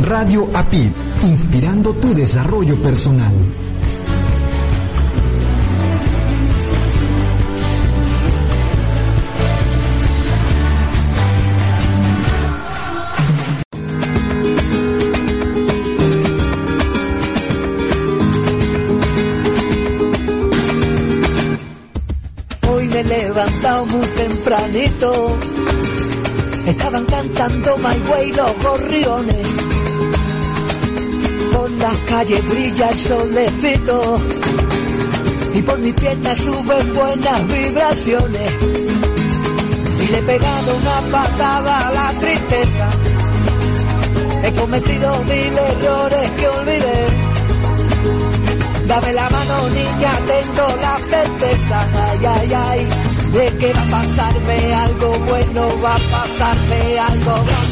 Radio APID, inspirando tu desarrollo personal. levantado muy tempranito. Estaban cantando My Way los gorriones. Por las calles brilla el solecito. Y por mi pierna suben buenas vibraciones. Y le he pegado una patada a la tristeza. He cometido mil errores que olvidé. Dame la mano niña, tengo la certeza, ay, ay, ay de que va a pasarme algo bueno, va a pasarme algo grande.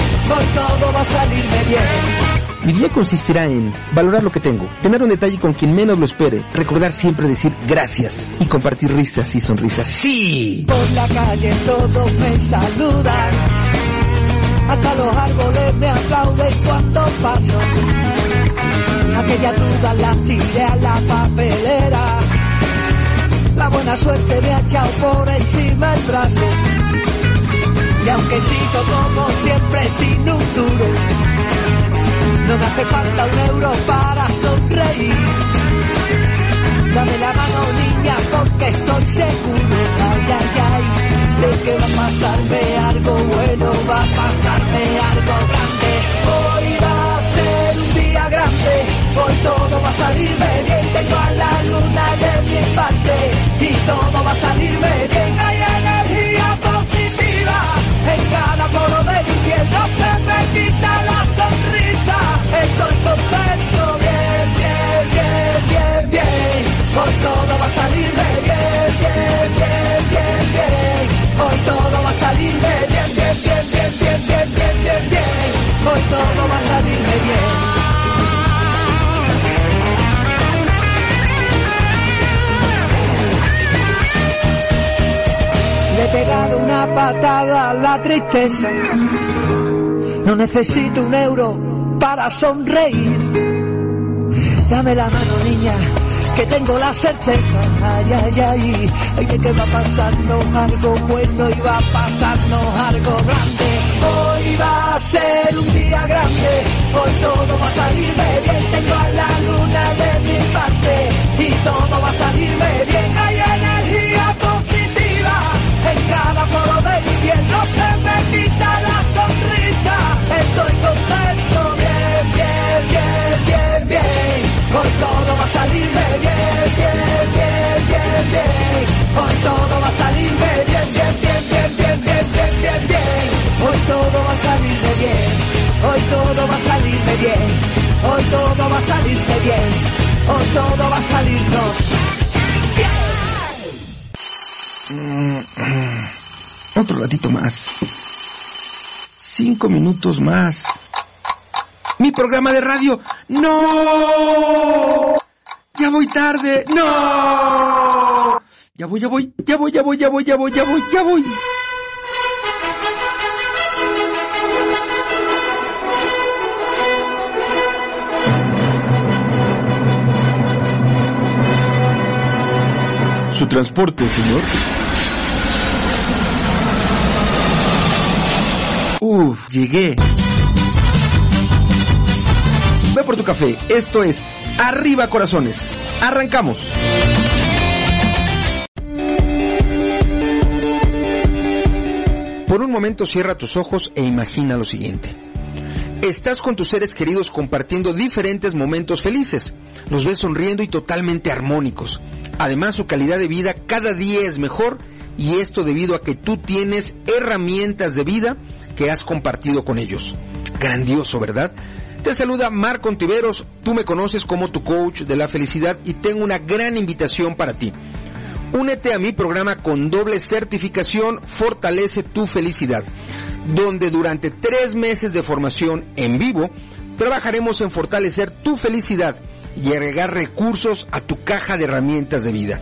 Hoy todo va a salirme bien. Mi día consistirá en valorar lo que tengo, tener un detalle con quien menos lo espere, recordar siempre decir gracias y compartir risas y sonrisas. ¡Sí! Por la calle todos me saludan, hasta los árboles me aplauden cuando paso. Aquella duda la tiré a la papelera la buena suerte me ha echado por encima el brazo. Y aunque sigo como siempre sin un duro, no me hace falta un euro para sonreír. Dame la mano niña porque estoy seguro, ay, ay, ay, de que va a pasarme algo bueno, va a pasarme algo grande. Hoy va a ser un día grande, hoy todo va a salirme bien, tengo a la luna de mi parte y todo va a salirme bien, ay, en cada poro del no se me quita la sonrisa. Estoy contento, bien, bien, bien, bien, bien. Por todo va a salir bien patada la tristeza. No necesito un euro para sonreír. Dame la mano, niña, que tengo la certeza. Ay, ay, ay, ay, que va a pasarnos algo bueno y va a pasarnos algo grande. Hoy va a ser un día grande, hoy todo va a salirme bien. Tengo a la luna de mi parte y todo va a salirme bien. Poro de piel, no se me quita la sonrisa. Estoy contento, bien, bien, bien, bien, bien. Hoy todo va a salirme bien, bien, bien, bien, bien. Hoy todo va a salirme bien, bien, bien, bien, bien, bien, bien, bien, bien. Hoy todo va a salirme bien. Hoy todo va a salirme bien. Hoy todo va a salirme bien. Hoy todo va a salirnos Otro ratito más. Cinco minutos más. Mi programa de radio. ¡No! Ya voy tarde. ¡No! Ya voy, ya voy, ya voy, ya voy, ya voy, ya voy, ya voy, ya voy. Su transporte, señor. Uf, llegué. Ve por tu café. Esto es Arriba Corazones. Arrancamos. Por un momento cierra tus ojos e imagina lo siguiente. Estás con tus seres queridos compartiendo diferentes momentos felices. Los ves sonriendo y totalmente armónicos. Además, su calidad de vida cada día es mejor y esto debido a que tú tienes herramientas de vida que has compartido con ellos. Grandioso, ¿verdad? Te saluda Marco Ontiveros, tú me conoces como tu coach de la felicidad y tengo una gran invitación para ti. Únete a mi programa con doble certificación Fortalece tu felicidad, donde durante tres meses de formación en vivo trabajaremos en fortalecer tu felicidad y agregar recursos a tu caja de herramientas de vida.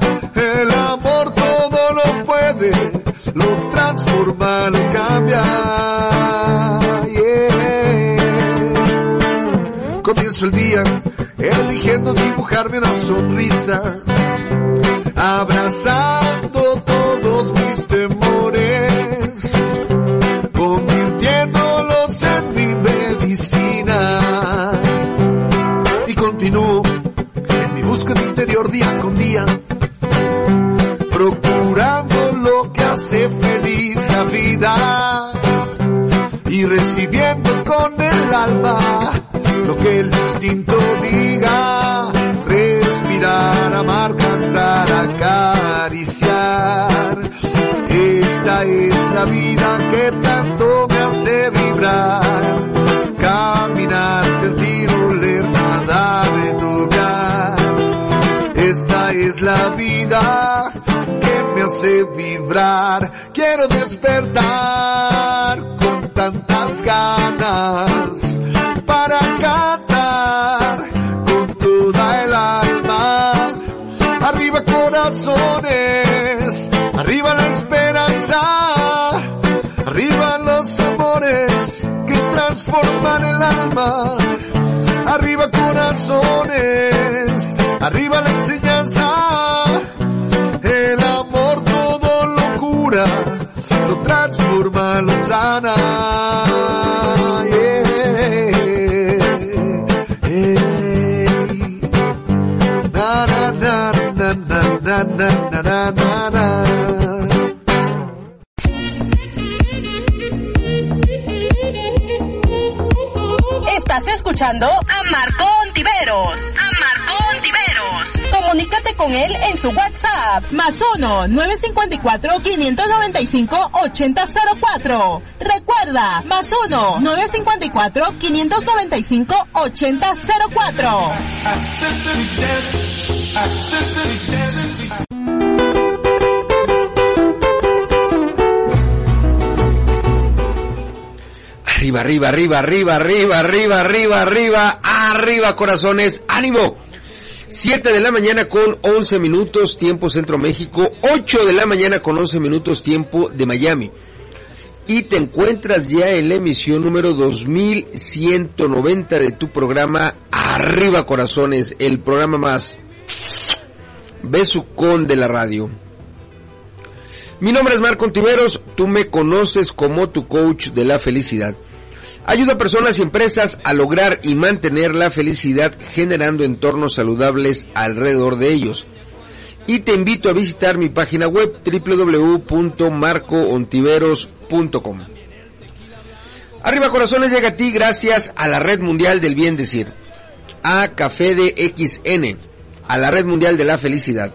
lo transforma, lo cambia. Yeah. Comienzo el día eligiendo dibujarme una sonrisa, abrazando todos mis temores, convirtiéndolos en mi medicina. Y continúo en mi búsqueda interior día con día, que hace feliz la vida y recibiendo con el alma lo que el instinto diga, respirar, amar, cantar, acariciar. Esta es la vida que tanto me hace vibrar, caminar, sentir, oler, nadar, tocar. Esta es la vida hace vibrar, quiero despertar con tantas ganas para cantar con toda el alma. Arriba corazones, arriba la esperanza, arriba los amores que transforman el alma. Arriba corazones, arriba la enseñanza, transforma lo sana. Estás escuchando a Marco Ontiveros. A Marco Comunícate con él en su WhatsApp. Más 1 954 595 8004. Recuerda, más 1 954 595 8004. Arriba, arriba, arriba, arriba, arriba, arriba, arriba, arriba, arriba, corazones, ánimo. 7 de la mañana con 11 minutos tiempo Centro México, 8 de la mañana con 11 minutos tiempo de Miami. Y te encuentras ya en la emisión número 2190 de tu programa Arriba Corazones, el programa más besucón de la radio. Mi nombre es Marco Ontiveros, tú me conoces como tu coach de la felicidad. Ayuda a personas y empresas a lograr y mantener la felicidad generando entornos saludables alrededor de ellos. Y te invito a visitar mi página web www.marcoontiveros.com. Arriba Corazones llega a ti gracias a la Red Mundial del Bien Decir, a Café de XN, a la Red Mundial de la Felicidad,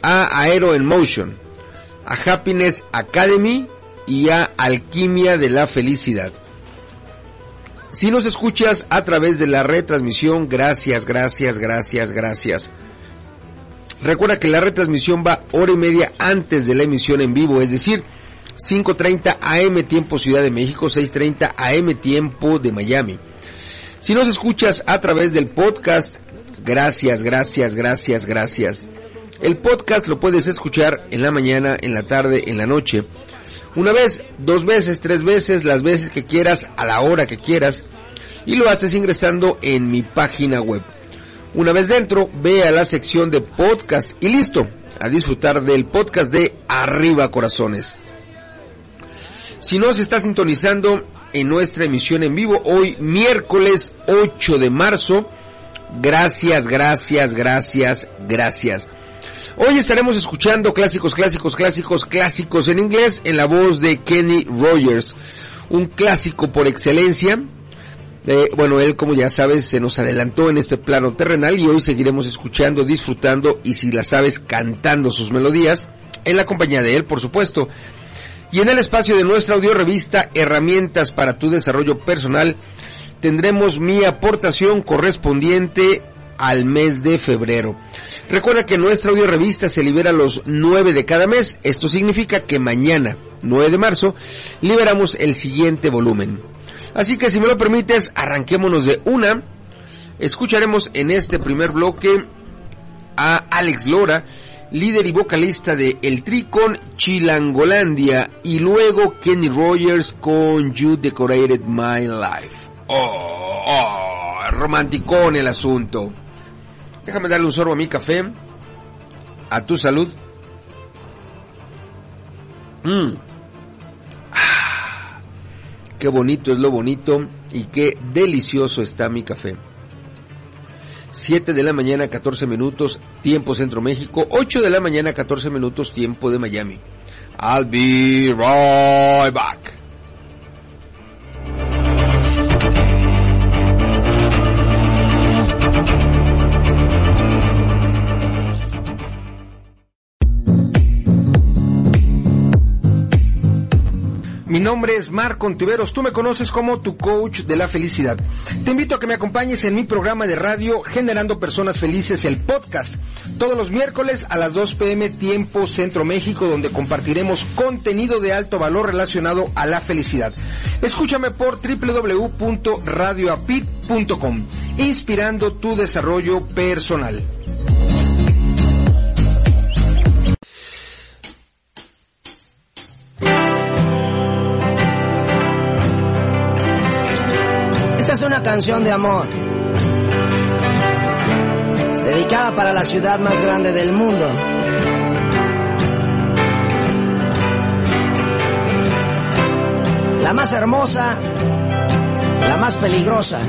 a Aero en Motion, a Happiness Academy y a Alquimia de la Felicidad. Si nos escuchas a través de la retransmisión, gracias, gracias, gracias, gracias. Recuerda que la retransmisión va hora y media antes de la emisión en vivo, es decir, 5.30 AM tiempo Ciudad de México, 6.30 AM tiempo de Miami. Si nos escuchas a través del podcast, gracias, gracias, gracias, gracias. El podcast lo puedes escuchar en la mañana, en la tarde, en la noche. Una vez, dos veces, tres veces, las veces que quieras, a la hora que quieras. Y lo haces ingresando en mi página web. Una vez dentro, ve a la sección de podcast y listo, a disfrutar del podcast de Arriba Corazones. Si no se está sintonizando en nuestra emisión en vivo, hoy miércoles 8 de marzo, gracias, gracias, gracias, gracias. Hoy estaremos escuchando clásicos, clásicos, clásicos, clásicos en inglés en la voz de Kenny Rogers, un clásico por excelencia. Eh, bueno, él como ya sabes se nos adelantó en este plano terrenal y hoy seguiremos escuchando, disfrutando y si la sabes cantando sus melodías en la compañía de él, por supuesto. Y en el espacio de nuestra audio revista Herramientas para tu desarrollo personal tendremos mi aportación correspondiente al mes de febrero. Recuerda que nuestra audio revista se libera los 9 de cada mes. Esto significa que mañana, 9 de marzo, liberamos el siguiente volumen. Así que si me lo permites, arranquémonos de una. Escucharemos en este primer bloque a Alex Lora, líder y vocalista de El Tricon Chilangolandia, y luego Kenny Rogers con You Decorated My Life. Oh, oh, romanticón el asunto. Déjame darle un sorbo a mi café. A tu salud. Mm. Ah, qué bonito es lo bonito y qué delicioso está mi café. 7 de la mañana 14 minutos tiempo Centro México, 8 de la mañana 14 minutos tiempo de Miami. I'll be right back. Mi nombre es Marco Ontiveros, tú me conoces como tu coach de la felicidad. Te invito a que me acompañes en mi programa de radio Generando Personas Felices, el podcast, todos los miércoles a las 2 pm tiempo Centro México, donde compartiremos contenido de alto valor relacionado a la felicidad. Escúchame por www.radioapit.com, inspirando tu desarrollo personal. Esta es una canción de amor, dedicada para la ciudad más grande del mundo. La más hermosa, la más peligrosa,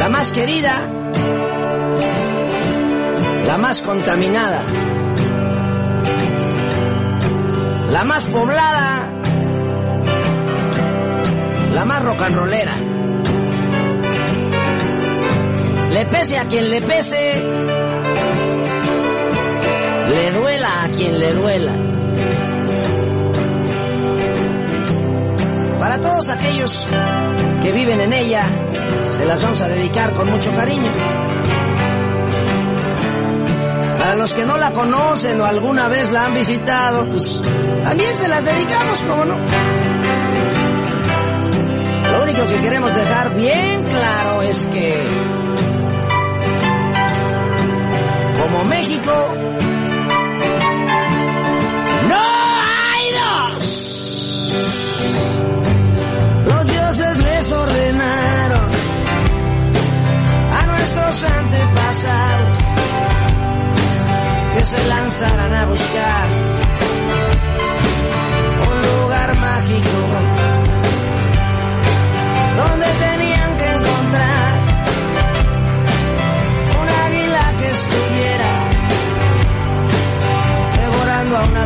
la más querida, la más contaminada, la más poblada, la más rock and rollera. Le pese a quien le pese, le duela a quien le duela. Para todos aquellos que viven en ella, se las vamos a dedicar con mucho cariño. Para los que no la conocen o alguna vez la han visitado, pues también se las dedicamos, como no. Lo único que queremos dejar bien claro es que, como México, no hay dos. Los dioses les ordenaron a nuestros antepasados que se lanzaran a buscar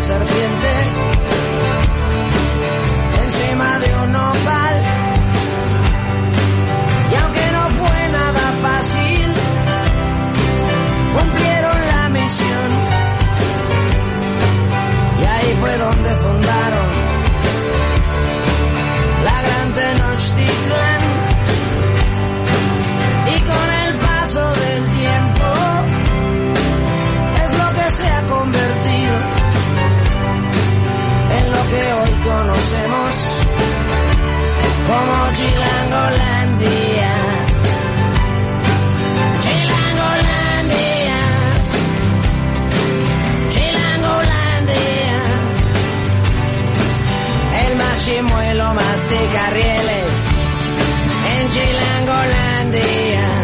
serpiente chimuelo mastica rieles en Chilangolandia.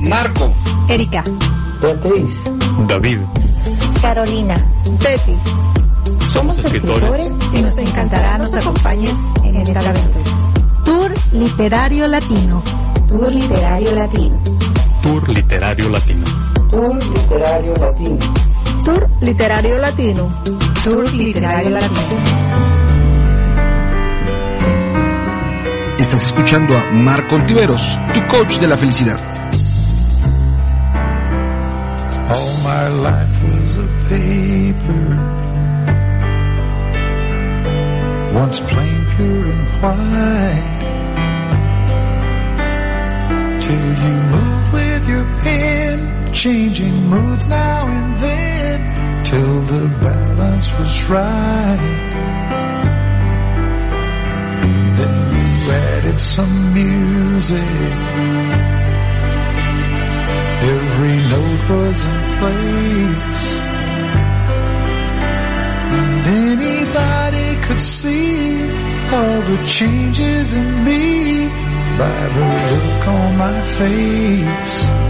Marco, Erika, Beatriz, David, Carolina, Pepi. Somos escritores y nos encantará nos acompañes en esta aventura. Tour Literario Latino. Tour Literario Latino. Tour Literario Latino. Tour Literario Latino. Tour Literario Latino. Tour Literario Latino. Estás escuchando a Marco Ontiveros, tu coach de la felicidad. All my life was a paper, once plain, pure and white. Till you moved with your pen, changing moods now and then, till the balance was right. Then you added some music. Was in place. And anybody could see all the changes in me by the look on my face.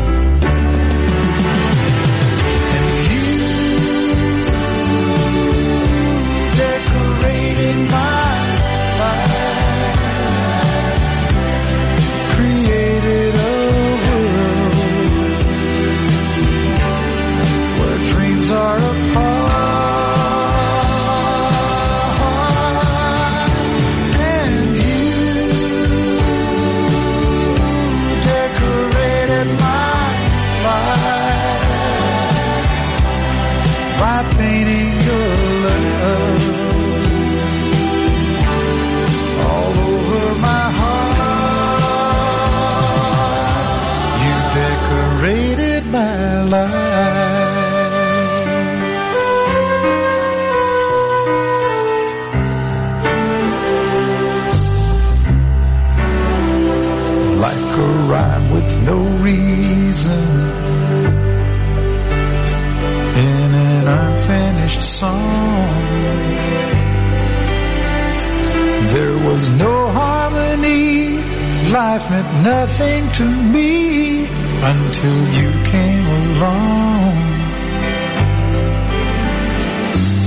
Life meant nothing to me until you came along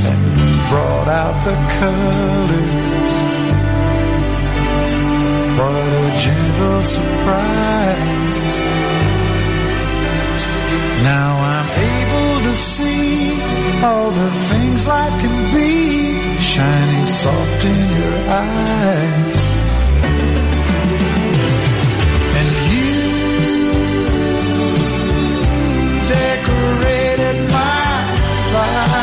and brought out the colors. What a gentle surprise. Now I'm able to see all the things life can be shining soft in your eyes. Life,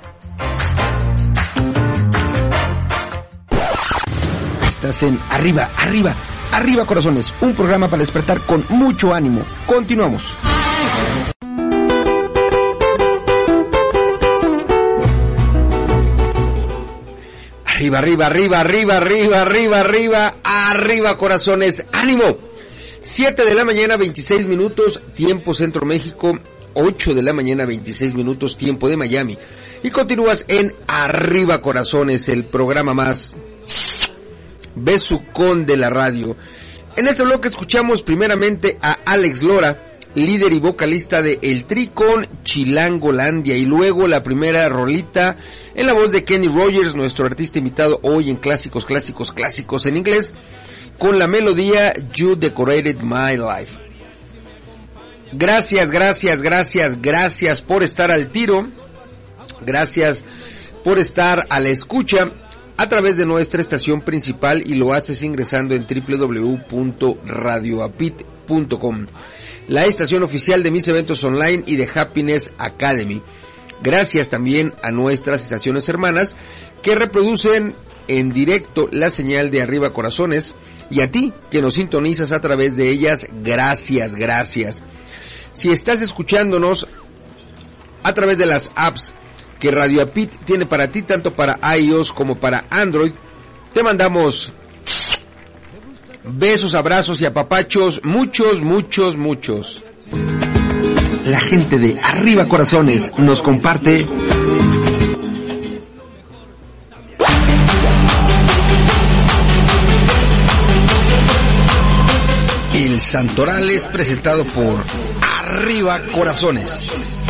Estás en Arriba, Arriba, Arriba Corazones, un programa para despertar con mucho ánimo. Continuamos. Arriba, arriba, arriba, arriba, arriba, arriba, arriba, arriba corazones, ánimo. 7 de la mañana, 26 minutos, tiempo Centro México, 8 de la mañana, 26 minutos, tiempo de Miami. Y continúas en Arriba Corazones, el programa más besucón de la radio. En este bloque escuchamos primeramente a Alex Lora, líder y vocalista de El Tricon Chilangolandia y luego la primera rolita en la voz de Kenny Rogers, nuestro artista invitado hoy en Clásicos, Clásicos, Clásicos en inglés, con la melodía You Decorated My Life. Gracias, gracias, gracias, gracias por estar al tiro. Gracias por estar a la escucha a través de nuestra estación principal y lo haces ingresando en www.radioapit.com, la estación oficial de mis eventos online y de Happiness Academy. Gracias también a nuestras estaciones hermanas que reproducen en directo la señal de Arriba Corazones y a ti que nos sintonizas a través de ellas, gracias, gracias. Si estás escuchándonos a través de las apps que Radio Apit tiene para ti, tanto para iOS como para Android. Te mandamos besos, abrazos y apapachos, muchos, muchos, muchos. La gente de Arriba Corazones nos comparte El Santoral es presentado por Arriba Corazones.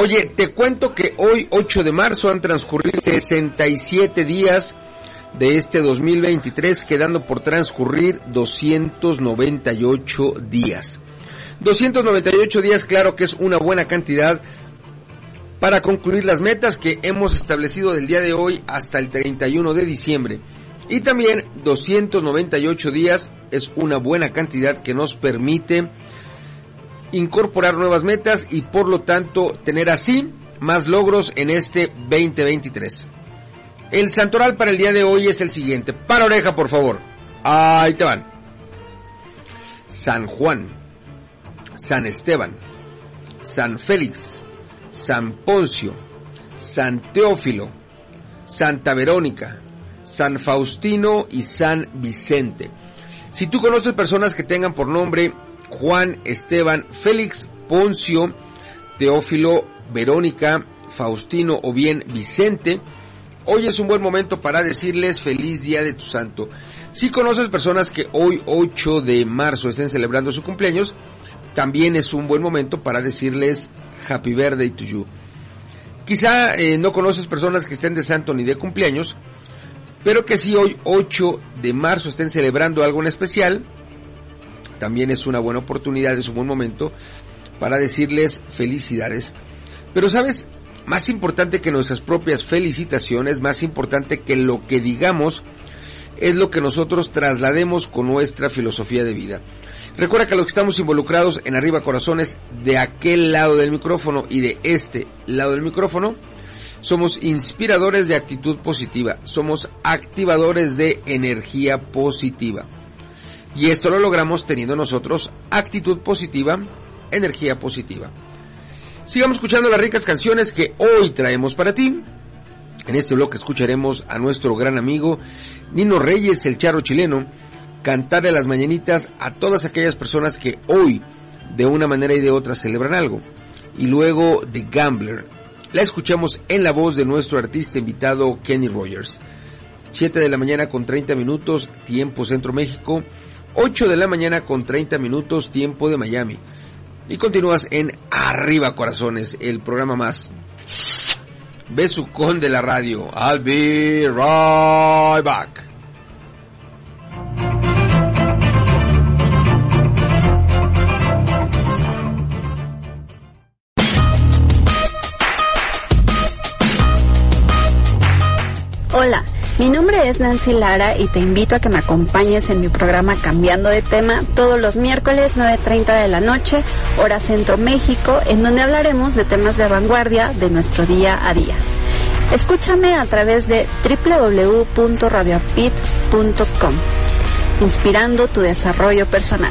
Oye, te cuento que hoy 8 de marzo han transcurrido 67 días de este 2023, quedando por transcurrir 298 días. 298 días, claro que es una buena cantidad para concluir las metas que hemos establecido del día de hoy hasta el 31 de diciembre. Y también 298 días es una buena cantidad que nos permite incorporar nuevas metas y por lo tanto tener así más logros en este 2023. El santoral para el día de hoy es el siguiente. Para oreja, por favor. Ahí te van. San Juan, San Esteban, San Félix, San Poncio, San Teófilo, Santa Verónica, San Faustino y San Vicente. Si tú conoces personas que tengan por nombre Juan, Esteban, Félix, Poncio, Teófilo, Verónica, Faustino o bien Vicente, hoy es un buen momento para decirles feliz día de tu santo. Si conoces personas que hoy 8 de marzo estén celebrando su cumpleaños, también es un buen momento para decirles happy birthday to you. Quizá eh, no conoces personas que estén de santo ni de cumpleaños, pero que si hoy 8 de marzo estén celebrando algo en especial, también es una buena oportunidad, es un buen momento para decirles felicidades. Pero sabes, más importante que nuestras propias felicitaciones, más importante que lo que digamos, es lo que nosotros traslademos con nuestra filosofía de vida. Recuerda que los que estamos involucrados en Arriba Corazones, de aquel lado del micrófono y de este lado del micrófono, somos inspiradores de actitud positiva, somos activadores de energía positiva. Y esto lo logramos teniendo nosotros actitud positiva, energía positiva. Sigamos escuchando las ricas canciones que hoy traemos para ti. En este bloque escucharemos a nuestro gran amigo Nino Reyes, el charro chileno, cantarle las mañanitas a todas aquellas personas que hoy, de una manera y de otra, celebran algo. Y luego The Gambler. La escuchamos en la voz de nuestro artista invitado Kenny Rogers. 7 de la mañana con 30 minutos, tiempo Centro México. 8 de la mañana con 30 minutos, tiempo de Miami. Y continúas en Arriba Corazones, el programa más besucón de la radio. I'll be right back. Mi nombre es Nancy Lara y te invito a que me acompañes en mi programa Cambiando de Tema todos los miércoles 9.30 de la noche, hora Centro México, en donde hablaremos de temas de vanguardia de nuestro día a día. Escúchame a través de www.radioapit.com, inspirando tu desarrollo personal.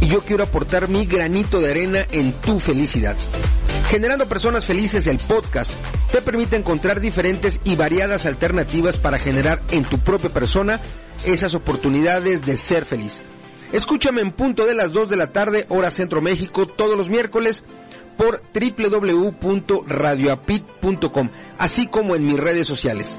Y yo quiero aportar mi granito de arena en tu felicidad. Generando Personas Felices, el podcast, te permite encontrar diferentes y variadas alternativas para generar en tu propia persona esas oportunidades de ser feliz. Escúchame en punto de las 2 de la tarde, hora Centro México, todos los miércoles por www.radioapit.com, así como en mis redes sociales.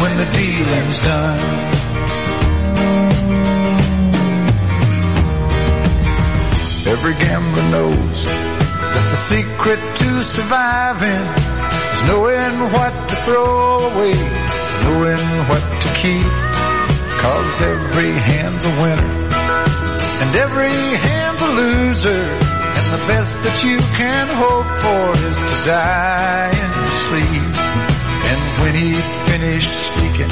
when the dealing's done. Every gambler knows that the secret to surviving is knowing what to throw away, knowing what to keep. Cause every hand's a winner and every hand's a loser. And the best that you can hope for is to die in your sleep. And when he finished speaking,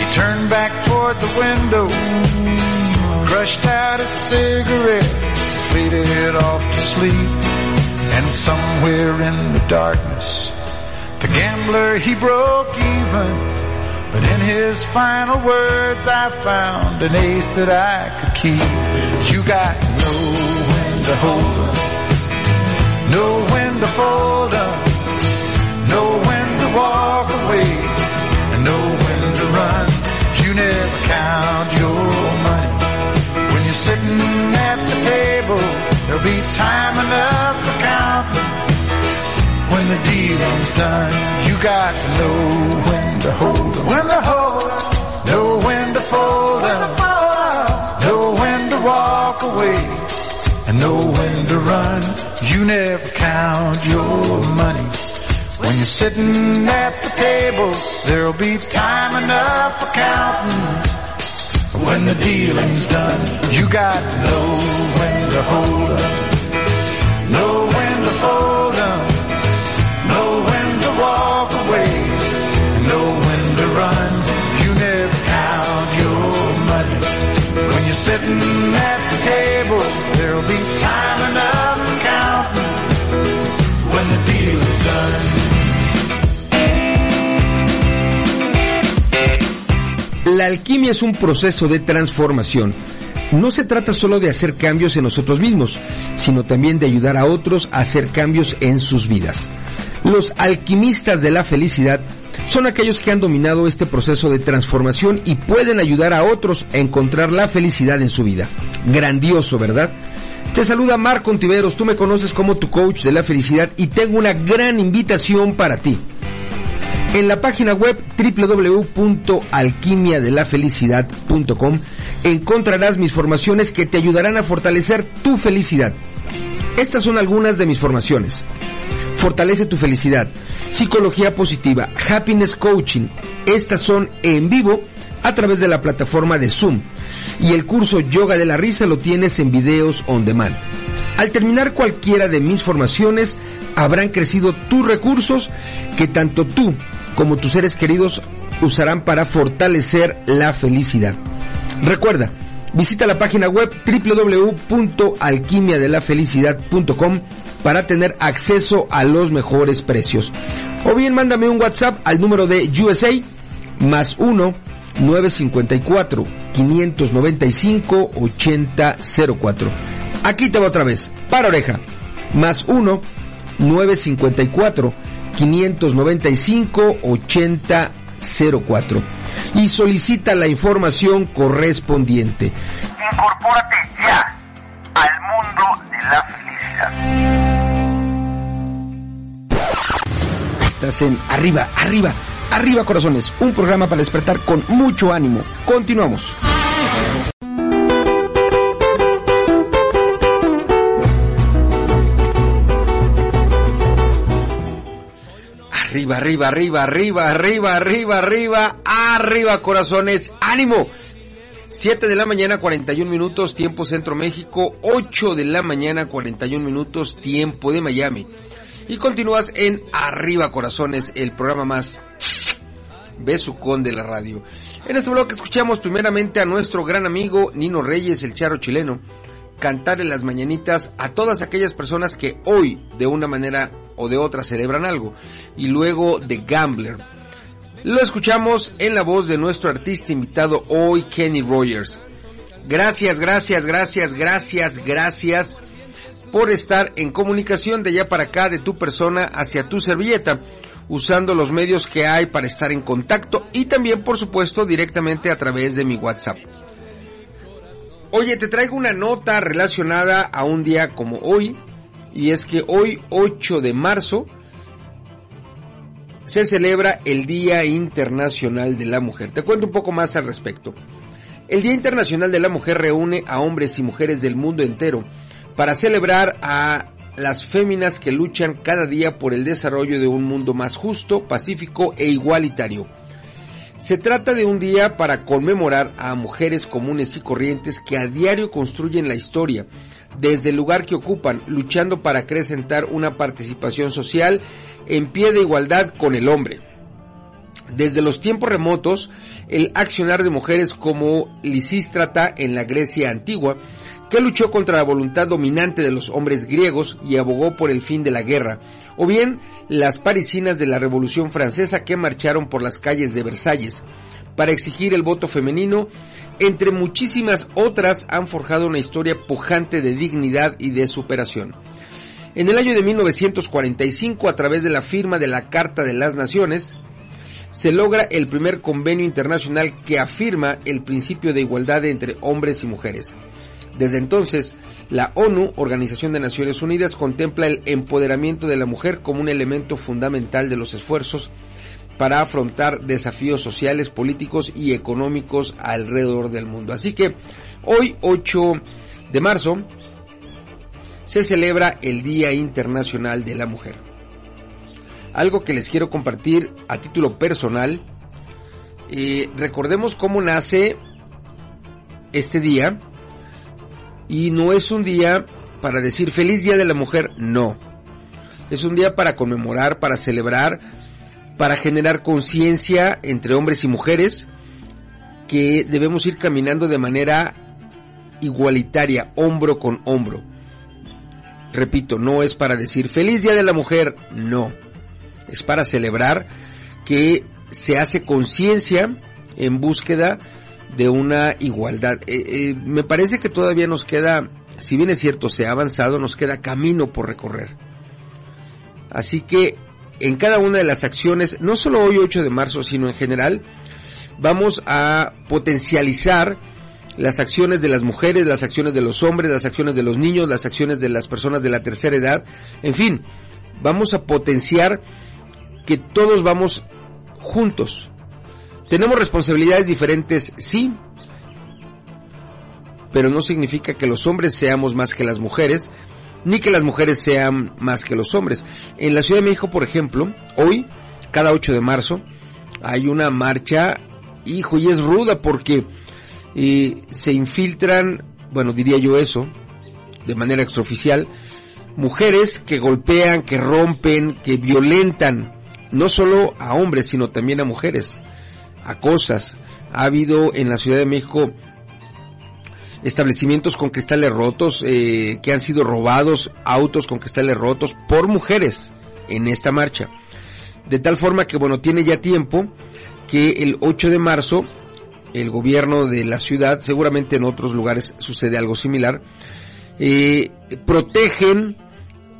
he turned back toward the window, crushed out his cigarette, faded off to sleep. And somewhere in the darkness, the gambler he broke even. But in his final words, I found an ace that I could keep. You got no when to hold know when to fold dealing's done, you got to know when to hold up, when to hold up, know when to fold up, know when to walk away, and know when to run. You never count your money. When you're sitting at the table, there'll be time enough for counting. When the dealing's done, you got to know when to hold up, know La alquimia es un proceso de transformación. No se trata solo de hacer cambios en nosotros mismos, sino también de ayudar a otros a hacer cambios en sus vidas. Los alquimistas de la felicidad son aquellos que han dominado este proceso de transformación y pueden ayudar a otros a encontrar la felicidad en su vida. Grandioso, ¿verdad? Te saluda Marco Ontiveros, tú me conoces como tu coach de la felicidad y tengo una gran invitación para ti. En la página web www.alquimiadelafelicidad.com encontrarás mis formaciones que te ayudarán a fortalecer tu felicidad. Estas son algunas de mis formaciones. Fortalece tu felicidad, psicología positiva, happiness coaching. Estas son en vivo a través de la plataforma de Zoom. Y el curso Yoga de la Risa lo tienes en videos on demand. Al terminar cualquiera de mis formaciones, habrán crecido tus recursos que tanto tú como tus seres queridos usarán para fortalecer la felicidad. Recuerda, visita la página web www.alquimiadelafelicidad.com para tener acceso a los mejores precios. O bien mándame un WhatsApp al número de USA más 1 954 595 8004. Aquí te va otra vez, para oreja, más 1 954 595 8004 y solicita la información correspondiente. Incorpórate ya al mundo de la felicidad. Estás en Arriba, Arriba, Arriba Corazones, un programa para despertar con mucho ánimo. Continuamos. Arriba, arriba, arriba, arriba, arriba, arriba, arriba, arriba, corazones, ánimo. 7 de la mañana, 41 minutos, tiempo Centro México, 8 de la mañana, 41 minutos, tiempo de Miami. Y continúas en Arriba Corazones, el programa más besucón de la radio. En este blog escuchamos primeramente a nuestro gran amigo Nino Reyes, el charo chileno, cantar en las mañanitas a todas aquellas personas que hoy, de una manera o de otra, celebran algo. Y luego de Gambler. Lo escuchamos en la voz de nuestro artista invitado hoy, Kenny Rogers. Gracias, gracias, gracias, gracias, gracias por estar en comunicación de allá para acá, de tu persona hacia tu servilleta, usando los medios que hay para estar en contacto y también, por supuesto, directamente a través de mi WhatsApp. Oye, te traigo una nota relacionada a un día como hoy, y es que hoy 8 de marzo se celebra el Día Internacional de la Mujer. Te cuento un poco más al respecto. El Día Internacional de la Mujer reúne a hombres y mujeres del mundo entero para celebrar a las féminas que luchan cada día por el desarrollo de un mundo más justo, pacífico e igualitario. Se trata de un día para conmemorar a mujeres comunes y corrientes que a diario construyen la historia, desde el lugar que ocupan, luchando para acrecentar una participación social en pie de igualdad con el hombre. Desde los tiempos remotos, el accionar de mujeres como Lisístrata en la Grecia antigua, que luchó contra la voluntad dominante de los hombres griegos y abogó por el fin de la guerra, o bien las parisinas de la Revolución Francesa que marcharon por las calles de Versalles para exigir el voto femenino, entre muchísimas otras han forjado una historia pujante de dignidad y de superación. En el año de 1945, a través de la firma de la Carta de las Naciones, se logra el primer convenio internacional que afirma el principio de igualdad entre hombres y mujeres. Desde entonces, la ONU, Organización de Naciones Unidas, contempla el empoderamiento de la mujer como un elemento fundamental de los esfuerzos para afrontar desafíos sociales, políticos y económicos alrededor del mundo. Así que hoy, 8 de marzo, se celebra el Día Internacional de la Mujer. Algo que les quiero compartir a título personal. Eh, recordemos cómo nace este día y no es un día para decir feliz día de la mujer, no. Es un día para conmemorar, para celebrar, para generar conciencia entre hombres y mujeres que debemos ir caminando de manera igualitaria, hombro con hombro. Repito, no es para decir feliz día de la mujer, no. Es para celebrar que se hace conciencia en búsqueda de una igualdad. Eh, eh, me parece que todavía nos queda, si bien es cierto, se ha avanzado, nos queda camino por recorrer. Así que en cada una de las acciones, no solo hoy 8 de marzo, sino en general, vamos a potencializar las acciones de las mujeres, las acciones de los hombres, las acciones de los niños, las acciones de las personas de la tercera edad, en fin, vamos a potenciar que todos vamos juntos. Tenemos responsabilidades diferentes, sí, pero no significa que los hombres seamos más que las mujeres, ni que las mujeres sean más que los hombres. En la Ciudad de México, por ejemplo, hoy, cada 8 de marzo, hay una marcha, hijo, y es ruda porque eh, se infiltran, bueno, diría yo eso, de manera extraoficial, mujeres que golpean, que rompen, que violentan, no solo a hombres, sino también a mujeres, a cosas. Ha habido en la Ciudad de México establecimientos con cristales rotos, eh, que han sido robados, autos con cristales rotos por mujeres en esta marcha. De tal forma que, bueno, tiene ya tiempo que el 8 de marzo el gobierno de la ciudad, seguramente en otros lugares sucede algo similar, eh, protegen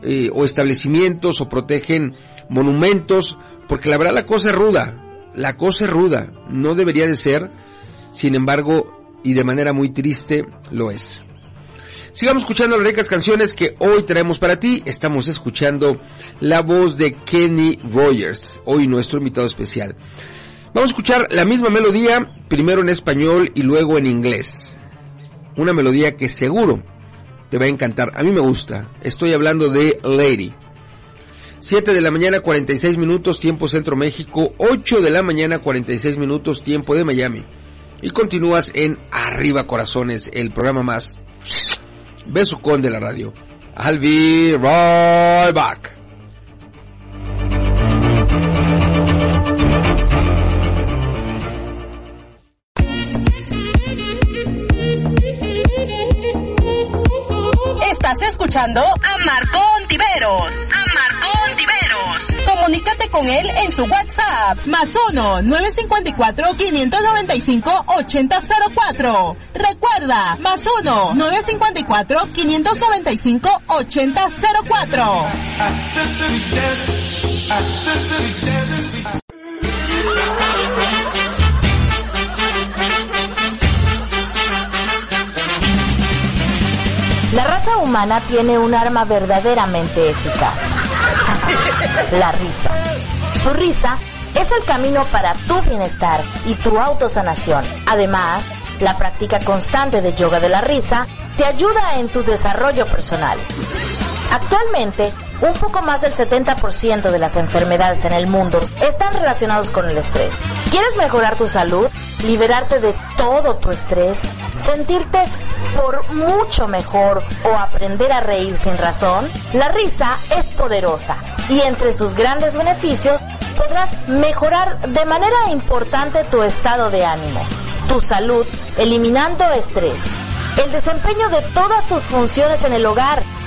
eh, o establecimientos o protegen monumentos, porque la verdad la cosa es ruda, la cosa es ruda, no debería de ser, sin embargo, y de manera muy triste, lo es. Sigamos escuchando las ricas canciones que hoy traemos para ti. Estamos escuchando la voz de Kenny Rogers, hoy nuestro invitado especial. Vamos a escuchar la misma melodía, primero en español y luego en inglés. Una melodía que seguro te va a encantar. A mí me gusta. Estoy hablando de Lady. 7 de la mañana 46 minutos tiempo Centro México, 8 de la mañana 46 minutos tiempo de Miami. Y continúas en Arriba Corazones, el programa más besucón de la radio. I'll be right back. Estás escuchando a Marco Ontiveros. Comunícate con él en su WhatsApp. Más 1-954-595-8004. Recuerda, más 1-954-595-8004. La raza humana tiene un arma verdaderamente eficaz. La risa. Tu risa es el camino para tu bienestar y tu autosanación. Además, la práctica constante de yoga de la risa te ayuda en tu desarrollo personal. Actualmente, un poco más del 70% de las enfermedades en el mundo están relacionados con el estrés. ¿Quieres mejorar tu salud? ¿Liberarte de todo tu estrés? ¿Sentirte por mucho mejor o aprender a reír sin razón? La risa es poderosa y entre sus grandes beneficios podrás mejorar de manera importante tu estado de ánimo, tu salud, eliminando estrés el desempeño de todas tus funciones en el hogar,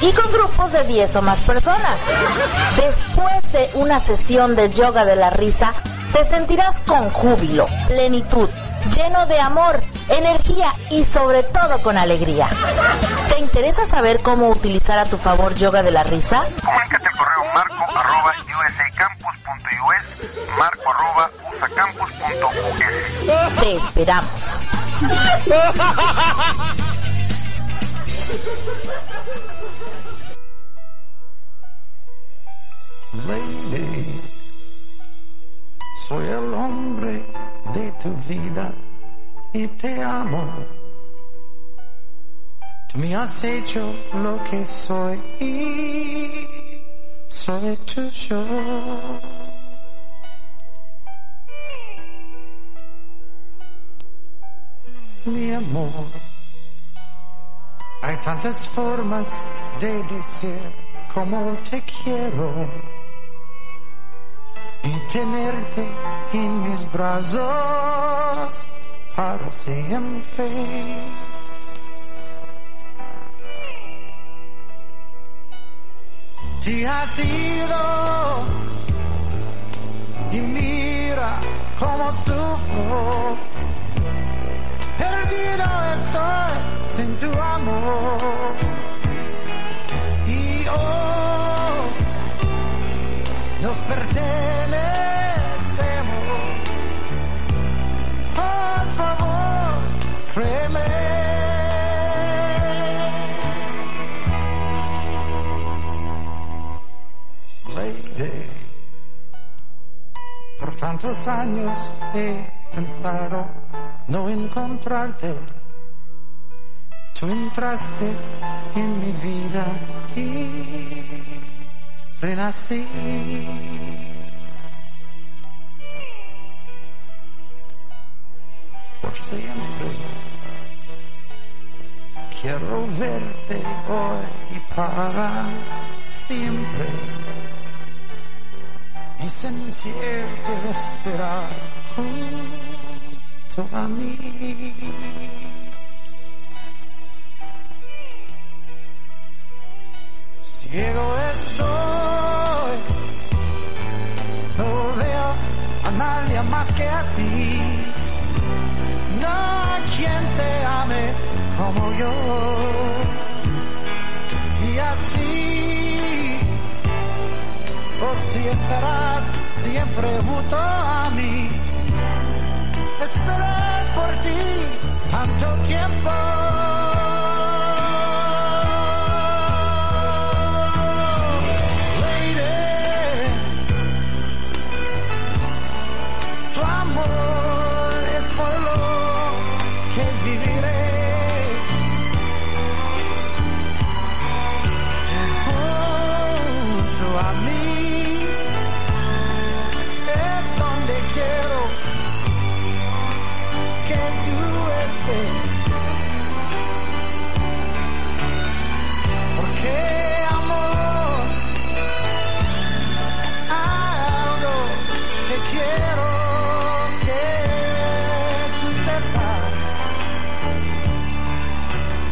y con grupos de 10 o más personas. Después de una sesión de yoga de la risa, te sentirás con júbilo, plenitud, lleno de amor, energía y sobre todo con alegría. ¿Te interesa saber cómo utilizar a tu favor yoga de la risa? Comunícate al correo marco arroba usacampus.us, marco arroba usacampus.us. Te esperamos. Lady, soy el hombre de tu vida y te amo. Tú me has hecho lo que soy y soy tuyo. Mi amor. Hay tantas formas de decir como te quiero. Y tenerte en mis brazos para siempre. Si has ido y mira cómo sufro, perdido estoy sin tu amor. Y oh, nos pertenecemos. Por favor, créeme. Por tantos años he pensado no encontrarte. Tú entraste en mi vida y renací. Por siempre quiero verte hoy y para siempre y sentirte esperar junto a mí. Ciego estoy, no veo a nadie más que a ti. No hay quien te ame como yo. Y así, oh si estarás siempre junto a mí. Esperé por ti tanto tiempo.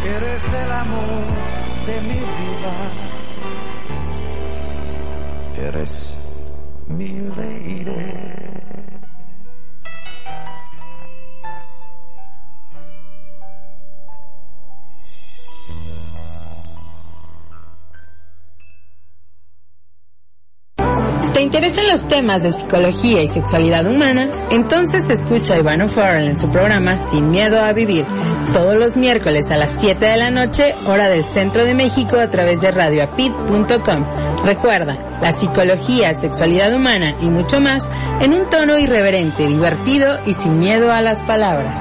Eres el amor de mi vida. Interesan los temas de psicología y sexualidad humana? Entonces escucha a Ivano Farrell en su programa Sin Miedo a Vivir, todos los miércoles a las 7 de la noche, hora del centro de México, a través de radioapit.com. Recuerda, la psicología, sexualidad humana y mucho más en un tono irreverente, divertido y sin miedo a las palabras.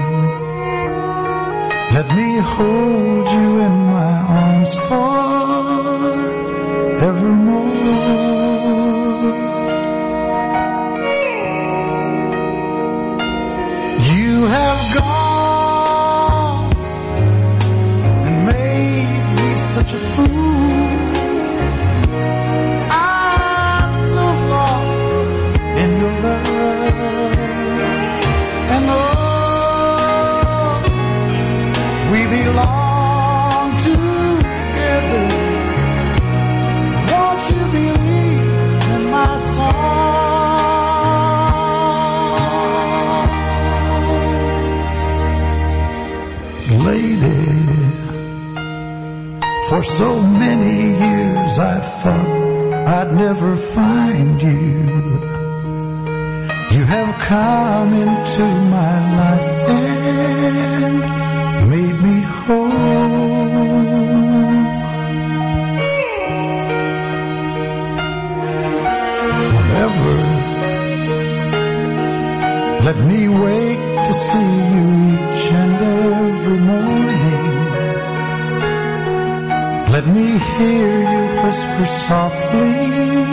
Let me hold you in my arms forevermore. For so many years I thought I'd never find you. You have come into my life and made me whole. Forever, let me wait to see you hear you whisper softly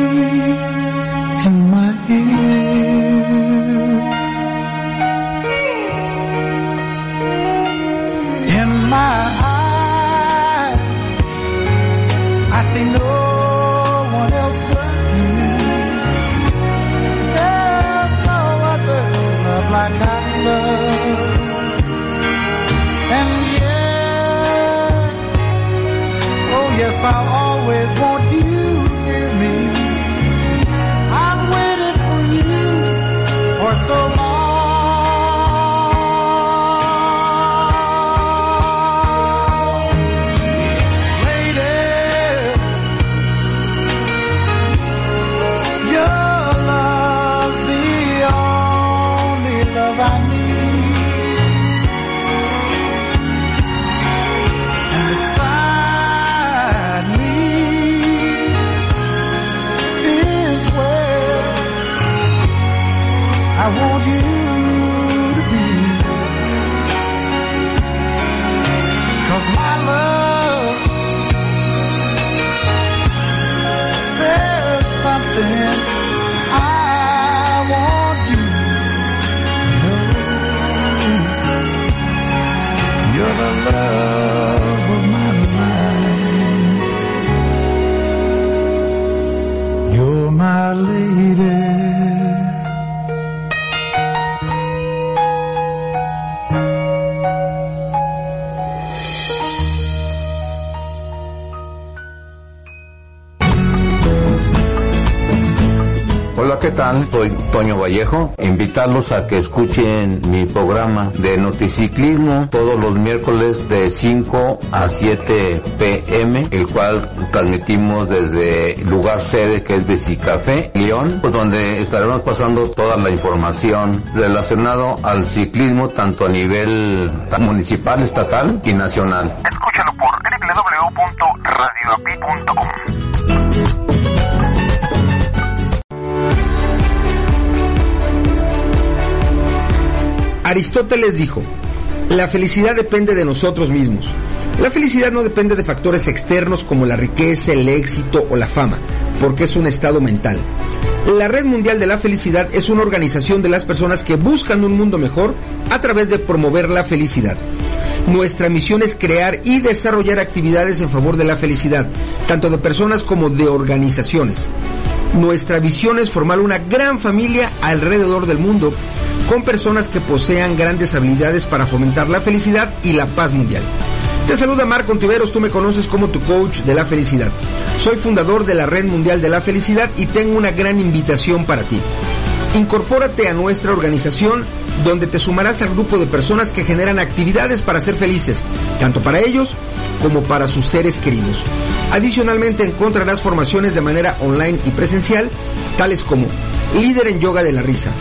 Toño Vallejo. Invitarlos a que escuchen mi programa de noticiclismo todos los miércoles de 5 a 7 pm, el cual transmitimos desde lugar sede que es Bicicafé, León, pues donde estaremos pasando toda la información relacionado al ciclismo tanto a nivel municipal, estatal y nacional. Aristóteles dijo, la felicidad depende de nosotros mismos. La felicidad no depende de factores externos como la riqueza, el éxito o la fama, porque es un estado mental. La Red Mundial de la Felicidad es una organización de las personas que buscan un mundo mejor a través de promover la felicidad. Nuestra misión es crear y desarrollar actividades en favor de la felicidad, tanto de personas como de organizaciones. Nuestra visión es formar una gran familia alrededor del mundo, con personas que posean grandes habilidades para fomentar la felicidad y la paz mundial. Te saluda Marco Ontiveros, tú me conoces como tu coach de la felicidad. Soy fundador de la Red Mundial de la Felicidad y tengo una gran invitación para ti. Incorpórate a nuestra organización donde te sumarás al grupo de personas que generan actividades para ser felices, tanto para ellos como para sus seres queridos. Adicionalmente encontrarás formaciones de manera online y presencial, tales como líder en yoga de la risa,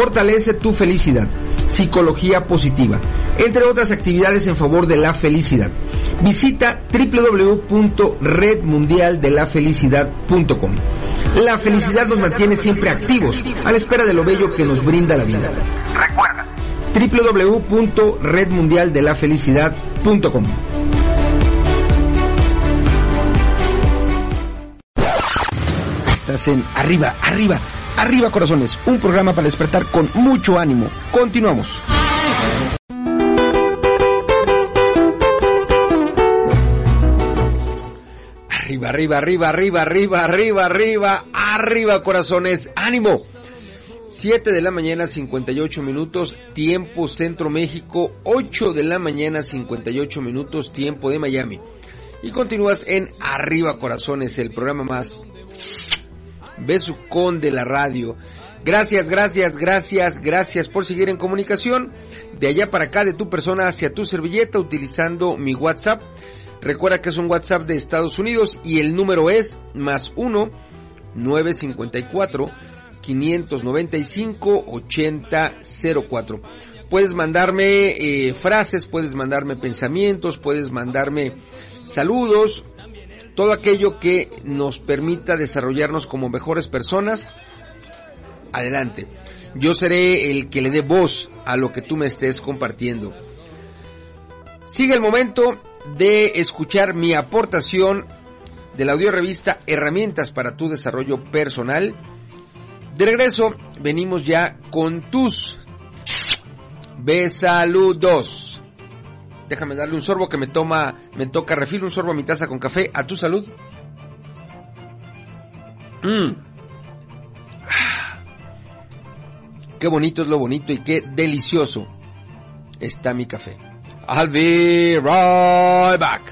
fortalece tu felicidad, psicología positiva, entre otras actividades en favor de la felicidad. Visita www.redmundialdelafelicidad.com. La felicidad nos mantiene siempre activos, a la espera de lo bello que nos brinda la vida. Recuerda, www.redmundialdelafelicidad.com. Estás en Arriba, Arriba, Arriba Corazones, un programa para despertar con mucho ánimo. Continuamos. Arriba, arriba, arriba, arriba, arriba, arriba, arriba, arriba, corazones, ánimo. 7 de la mañana 58 minutos, tiempo Centro México, 8 de la mañana 58 minutos, tiempo de Miami. Y continúas en Arriba Corazones, el programa más besucón de la radio. Gracias, gracias, gracias, gracias por seguir en comunicación de allá para acá, de tu persona hacia tu servilleta, utilizando mi WhatsApp. Recuerda que es un WhatsApp de Estados Unidos y el número es más 1 954 595 8004. Puedes mandarme eh, frases, puedes mandarme pensamientos, puedes mandarme saludos, todo aquello que nos permita desarrollarnos como mejores personas. Adelante. Yo seré el que le dé voz a lo que tú me estés compartiendo. Sigue el momento de escuchar mi aportación de la audio revista Herramientas para tu desarrollo personal. De regreso, venimos ya con tus besaludos. Déjame darle un sorbo que me toma, me toca refil un sorbo a mi taza con café. A tu salud. Mm. Qué bonito es lo bonito y qué delicioso está mi café. I'll be right back.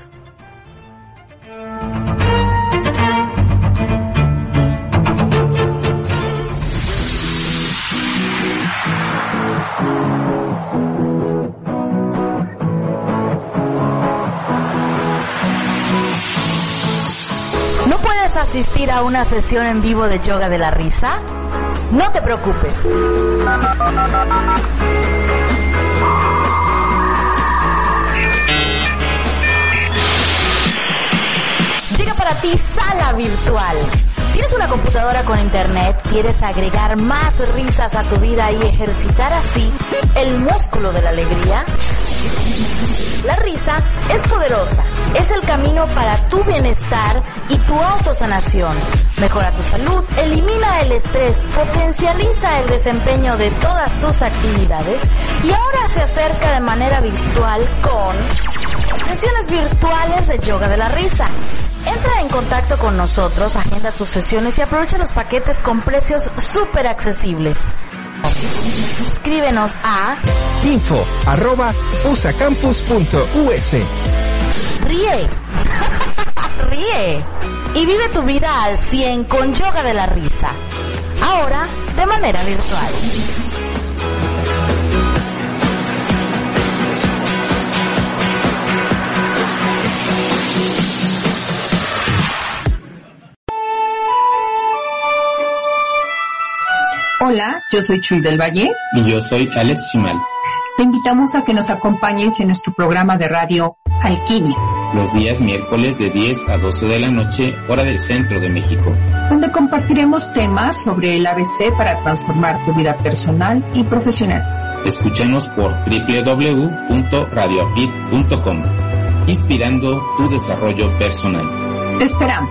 Asistir a una sesión en vivo de yoga de la risa? No te preocupes. Llega para ti Sala Virtual. ¿Tienes una computadora con internet? ¿Quieres agregar más risas a tu vida y ejercitar así el músculo de la alegría? La risa es poderosa, es el camino para tu bienestar y tu autosanación. Mejora tu salud, elimina el estrés, potencializa el desempeño de todas tus actividades y ahora se acerca de manera virtual con sesiones virtuales de yoga de la risa. Entra en contacto con nosotros, agenda tus sesiones y aprovecha los paquetes con precios súper accesibles. Escríbenos a info arroba usacampus.us. Ríe. Ríe. Y vive tu vida al 100 con yoga de la risa. Ahora de manera virtual. Hola, yo soy Chuy del Valle. Y yo soy Alex Chimal. Te invitamos a que nos acompañes en nuestro programa de radio Alquimia. Los días miércoles de 10 a 12 de la noche, hora del centro de México. Donde compartiremos temas sobre el ABC para transformar tu vida personal y profesional. Escúchanos por www.radioapit.com, inspirando tu desarrollo personal. Te esperamos.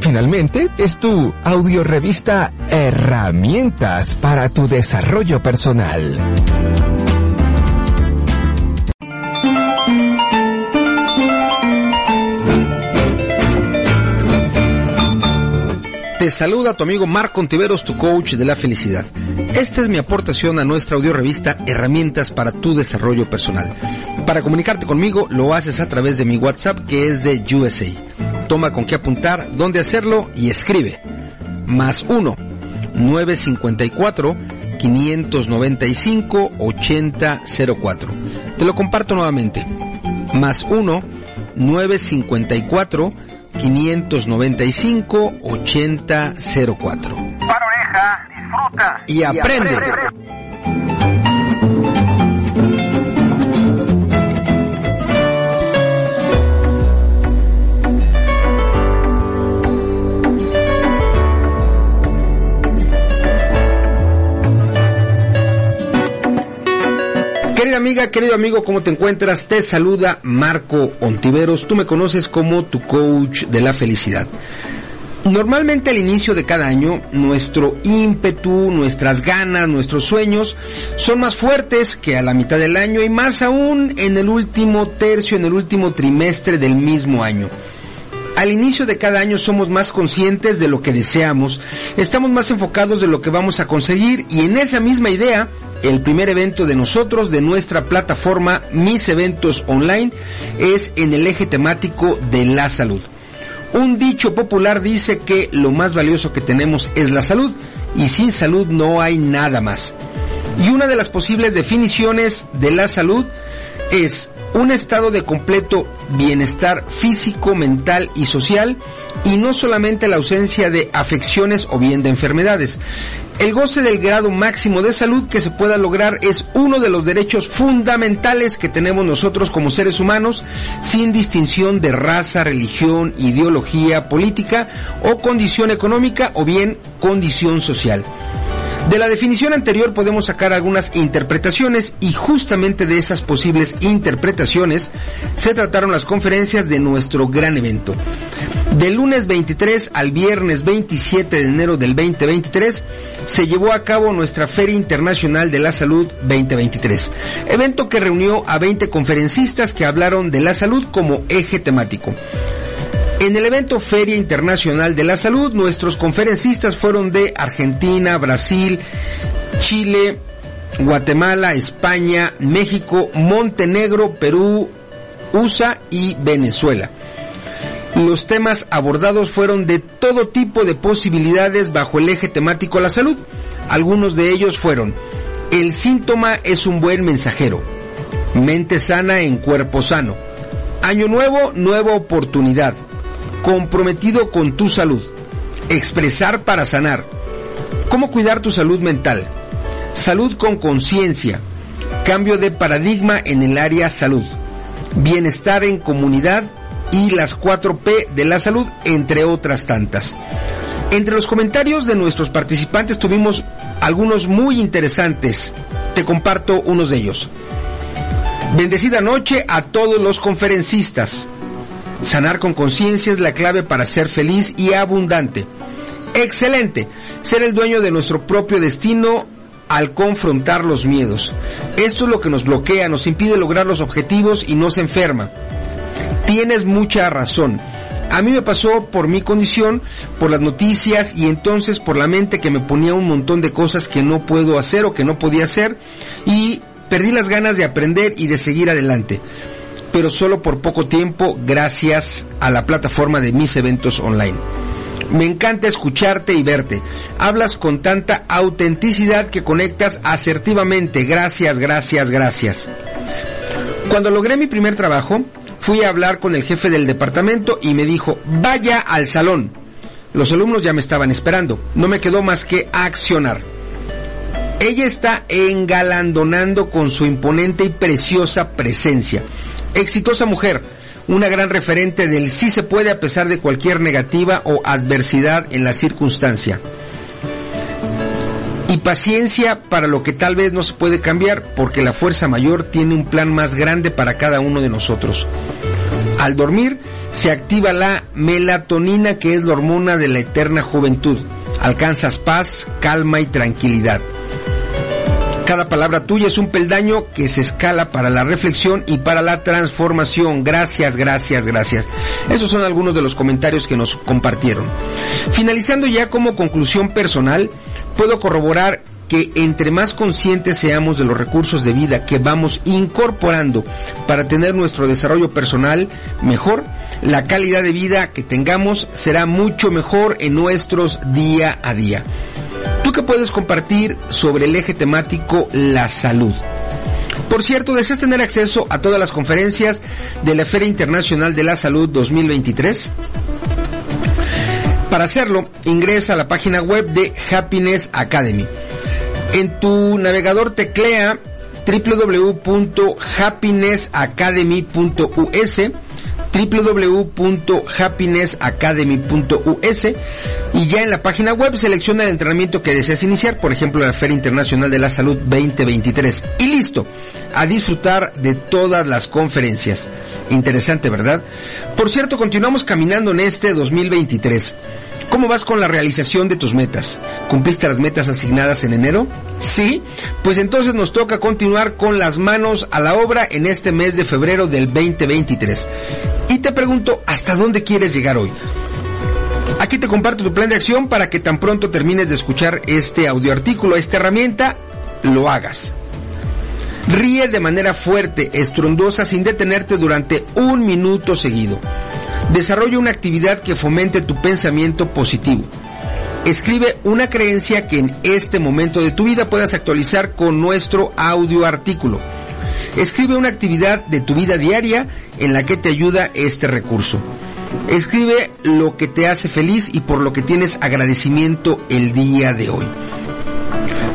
Finalmente, es tu audiorevista Herramientas para tu desarrollo personal. Te saluda tu amigo Marco Ontiveros, tu coach de la felicidad. Esta es mi aportación a nuestra audiorevista Herramientas para tu desarrollo personal. Para comunicarte conmigo lo haces a través de mi WhatsApp que es de USA. Toma con qué apuntar, dónde hacerlo y escribe. Más 1 954 595 8004. Te lo comparto nuevamente. Más 1 954 595 8004. Para oreja, disfruta. Y aprende. Querida amiga, querido amigo, ¿cómo te encuentras? Te saluda Marco Ontiveros. Tú me conoces como tu coach de la felicidad. Normalmente al inicio de cada año, nuestro ímpetu, nuestras ganas, nuestros sueños son más fuertes que a la mitad del año y más aún en el último tercio, en el último trimestre del mismo año. Al inicio de cada año somos más conscientes de lo que deseamos, estamos más enfocados de lo que vamos a conseguir y en esa misma idea, el primer evento de nosotros, de nuestra plataforma Mis Eventos Online, es en el eje temático de la salud. Un dicho popular dice que lo más valioso que tenemos es la salud y sin salud no hay nada más. Y una de las posibles definiciones de la salud es un estado de completo bienestar físico, mental y social y no solamente la ausencia de afecciones o bien de enfermedades. El goce del grado máximo de salud que se pueda lograr es uno de los derechos fundamentales que tenemos nosotros como seres humanos sin distinción de raza, religión, ideología, política o condición económica o bien condición social. De la definición anterior podemos sacar algunas interpretaciones y justamente de esas posibles interpretaciones se trataron las conferencias de nuestro gran evento. Del lunes 23 al viernes 27 de enero del 2023 se llevó a cabo nuestra Feria Internacional de la Salud 2023, evento que reunió a 20 conferencistas que hablaron de la salud como eje temático. En el evento Feria Internacional de la Salud, nuestros conferencistas fueron de Argentina, Brasil, Chile, Guatemala, España, México, Montenegro, Perú, USA y Venezuela. Los temas abordados fueron de todo tipo de posibilidades bajo el eje temático la salud. Algunos de ellos fueron, el síntoma es un buen mensajero, mente sana en cuerpo sano, año nuevo, nueva oportunidad, comprometido con tu salud, expresar para sanar, cómo cuidar tu salud mental, salud con conciencia, cambio de paradigma en el área salud, bienestar en comunidad y las 4P de la salud, entre otras tantas. Entre los comentarios de nuestros participantes tuvimos algunos muy interesantes. Te comparto unos de ellos. Bendecida noche a todos los conferencistas. Sanar con conciencia es la clave para ser feliz y abundante. Excelente. Ser el dueño de nuestro propio destino al confrontar los miedos. Esto es lo que nos bloquea, nos impide lograr los objetivos y nos enferma. Tienes mucha razón. A mí me pasó por mi condición, por las noticias y entonces por la mente que me ponía un montón de cosas que no puedo hacer o que no podía hacer y perdí las ganas de aprender y de seguir adelante. Pero solo por poco tiempo gracias a la plataforma de mis eventos online. Me encanta escucharte y verte. Hablas con tanta autenticidad que conectas asertivamente. Gracias, gracias, gracias. Cuando logré mi primer trabajo, fui a hablar con el jefe del departamento y me dijo, vaya al salón. Los alumnos ya me estaban esperando. No me quedó más que accionar. Ella está engalandonando con su imponente y preciosa presencia. Exitosa mujer, una gran referente del sí se puede a pesar de cualquier negativa o adversidad en la circunstancia. Y paciencia para lo que tal vez no se puede cambiar porque la fuerza mayor tiene un plan más grande para cada uno de nosotros. Al dormir se activa la melatonina que es la hormona de la eterna juventud. Alcanzas paz, calma y tranquilidad. Cada palabra tuya es un peldaño que se escala para la reflexión y para la transformación. Gracias, gracias, gracias. Esos son algunos de los comentarios que nos compartieron. Finalizando ya como conclusión personal, puedo corroborar que entre más conscientes seamos de los recursos de vida que vamos incorporando para tener nuestro desarrollo personal mejor, la calidad de vida que tengamos será mucho mejor en nuestros día a día. ¿Tú qué puedes compartir sobre el eje temático la salud? Por cierto, ¿deseas tener acceso a todas las conferencias de la Feria Internacional de la Salud 2023? Para hacerlo, ingresa a la página web de Happiness Academy. En tu navegador teclea www.happinessacademy.us www.happinessacademy.us y ya en la página web selecciona el entrenamiento que deseas iniciar, por ejemplo la Feria Internacional de la Salud 2023 y listo, a disfrutar de todas las conferencias. Interesante, ¿verdad? Por cierto, continuamos caminando en este 2023 ¿Cómo vas con la realización de tus metas? ¿Cumpliste las metas asignadas en enero? Sí, pues entonces nos toca continuar con las manos a la obra en este mes de febrero del 2023. Y te pregunto, ¿hasta dónde quieres llegar hoy? Aquí te comparto tu plan de acción para que tan pronto termines de escuchar este audio artículo, esta herramienta, lo hagas. Ríe de manera fuerte, estrondosa, sin detenerte durante un minuto seguido. Desarrolla una actividad que fomente tu pensamiento positivo. Escribe una creencia que en este momento de tu vida puedas actualizar con nuestro audio artículo. Escribe una actividad de tu vida diaria en la que te ayuda este recurso. Escribe lo que te hace feliz y por lo que tienes agradecimiento el día de hoy.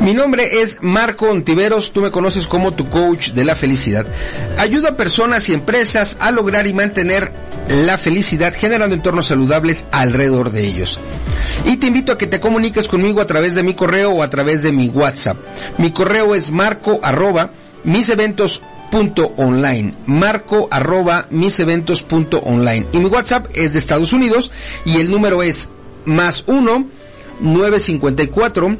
Mi nombre es Marco Ontiveros, tú me conoces como tu coach de la felicidad. Ayudo a personas y empresas a lograr y mantener la felicidad generando entornos saludables alrededor de ellos. Y te invito a que te comuniques conmigo a través de mi correo o a través de mi WhatsApp. Mi correo es marco arroba miseventos.online marco arroba miseventos.online y mi WhatsApp es de Estados Unidos y el número es más 1 954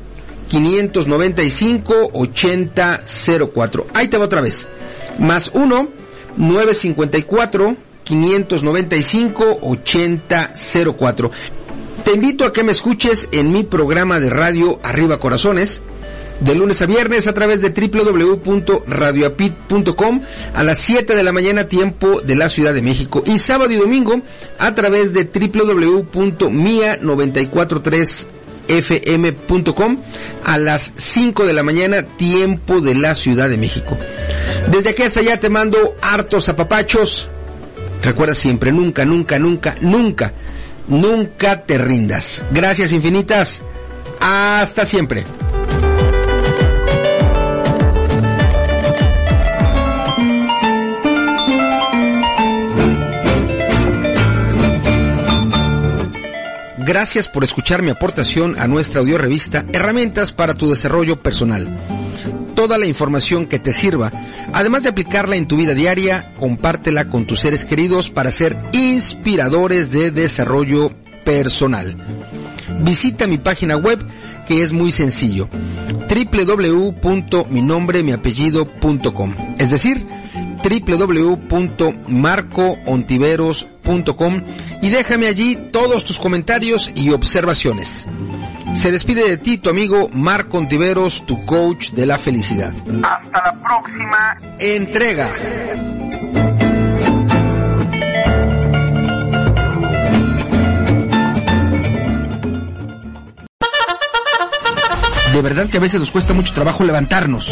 595 8004. Ahí te va otra vez. Más 1 954 595 8004. Te invito a que me escuches en mi programa de radio Arriba Corazones de lunes a viernes a través de www.radioapit.com a las 7 de la mañana tiempo de la Ciudad de México y sábado y domingo a través de www.mia943 fm.com a las 5 de la mañana, tiempo de la Ciudad de México. Desde aquí hasta allá te mando hartos apapachos. Recuerda siempre, nunca, nunca, nunca, nunca, nunca te rindas. Gracias infinitas. Hasta siempre. Gracias por escuchar mi aportación a nuestra audio revista Herramientas para tu desarrollo personal. Toda la información que te sirva, además de aplicarla en tu vida diaria, compártela con tus seres queridos para ser inspiradores de desarrollo personal. Visita mi página web que es muy sencillo www.minombremiapellido.com es decir www.marcoontiveros.com y déjame allí todos tus comentarios y observaciones. Se despide de ti tu amigo Marco Ontiveros, tu coach de la felicidad. Hasta la próxima entrega. De verdad que a veces nos cuesta mucho trabajo levantarnos.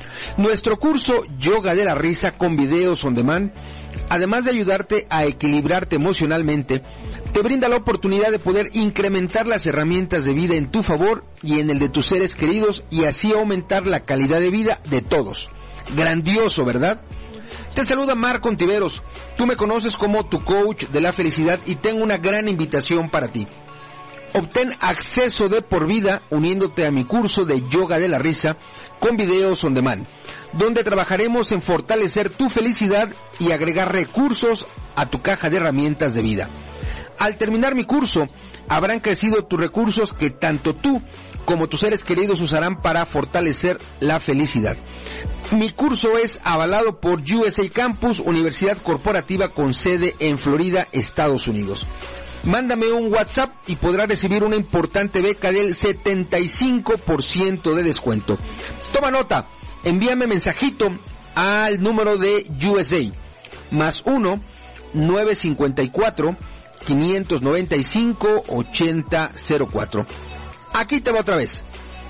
Nuestro curso Yoga de la Risa con videos on demand, además de ayudarte a equilibrarte emocionalmente, te brinda la oportunidad de poder incrementar las herramientas de vida en tu favor y en el de tus seres queridos y así aumentar la calidad de vida de todos. Grandioso, ¿verdad? Te saluda Marco Ontiveros. Tú me conoces como tu coach de la felicidad y tengo una gran invitación para ti. Obtén acceso de por vida uniéndote a mi curso de yoga de la risa con videos on demand, donde trabajaremos en fortalecer tu felicidad y agregar recursos a tu caja de herramientas de vida. Al terminar mi curso, habrán crecido tus recursos que tanto tú como tus seres queridos usarán para fortalecer la felicidad. Mi curso es avalado por USA Campus, Universidad Corporativa con sede en Florida, Estados Unidos. Mándame un WhatsApp y podrás recibir una importante beca del 75% de descuento. Toma nota, envíame mensajito al número de USA, más 1 954 595 8004. Aquí te va otra vez,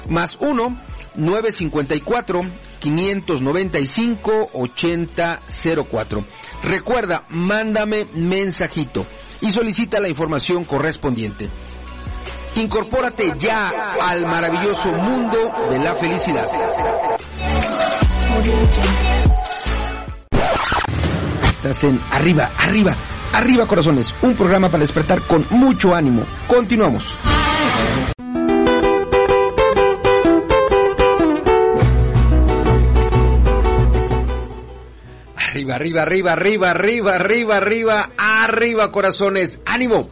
más 1 954 595 8004. Recuerda, mándame mensajito y solicita la información correspondiente. Incorpórate ya al maravilloso mundo de la felicidad. Estás en Arriba, Arriba, Arriba Corazones, un programa para despertar con mucho ánimo. Continuamos. Arriba, arriba, arriba, arriba, arriba, arriba, arriba, arriba, corazones. ¡Ánimo!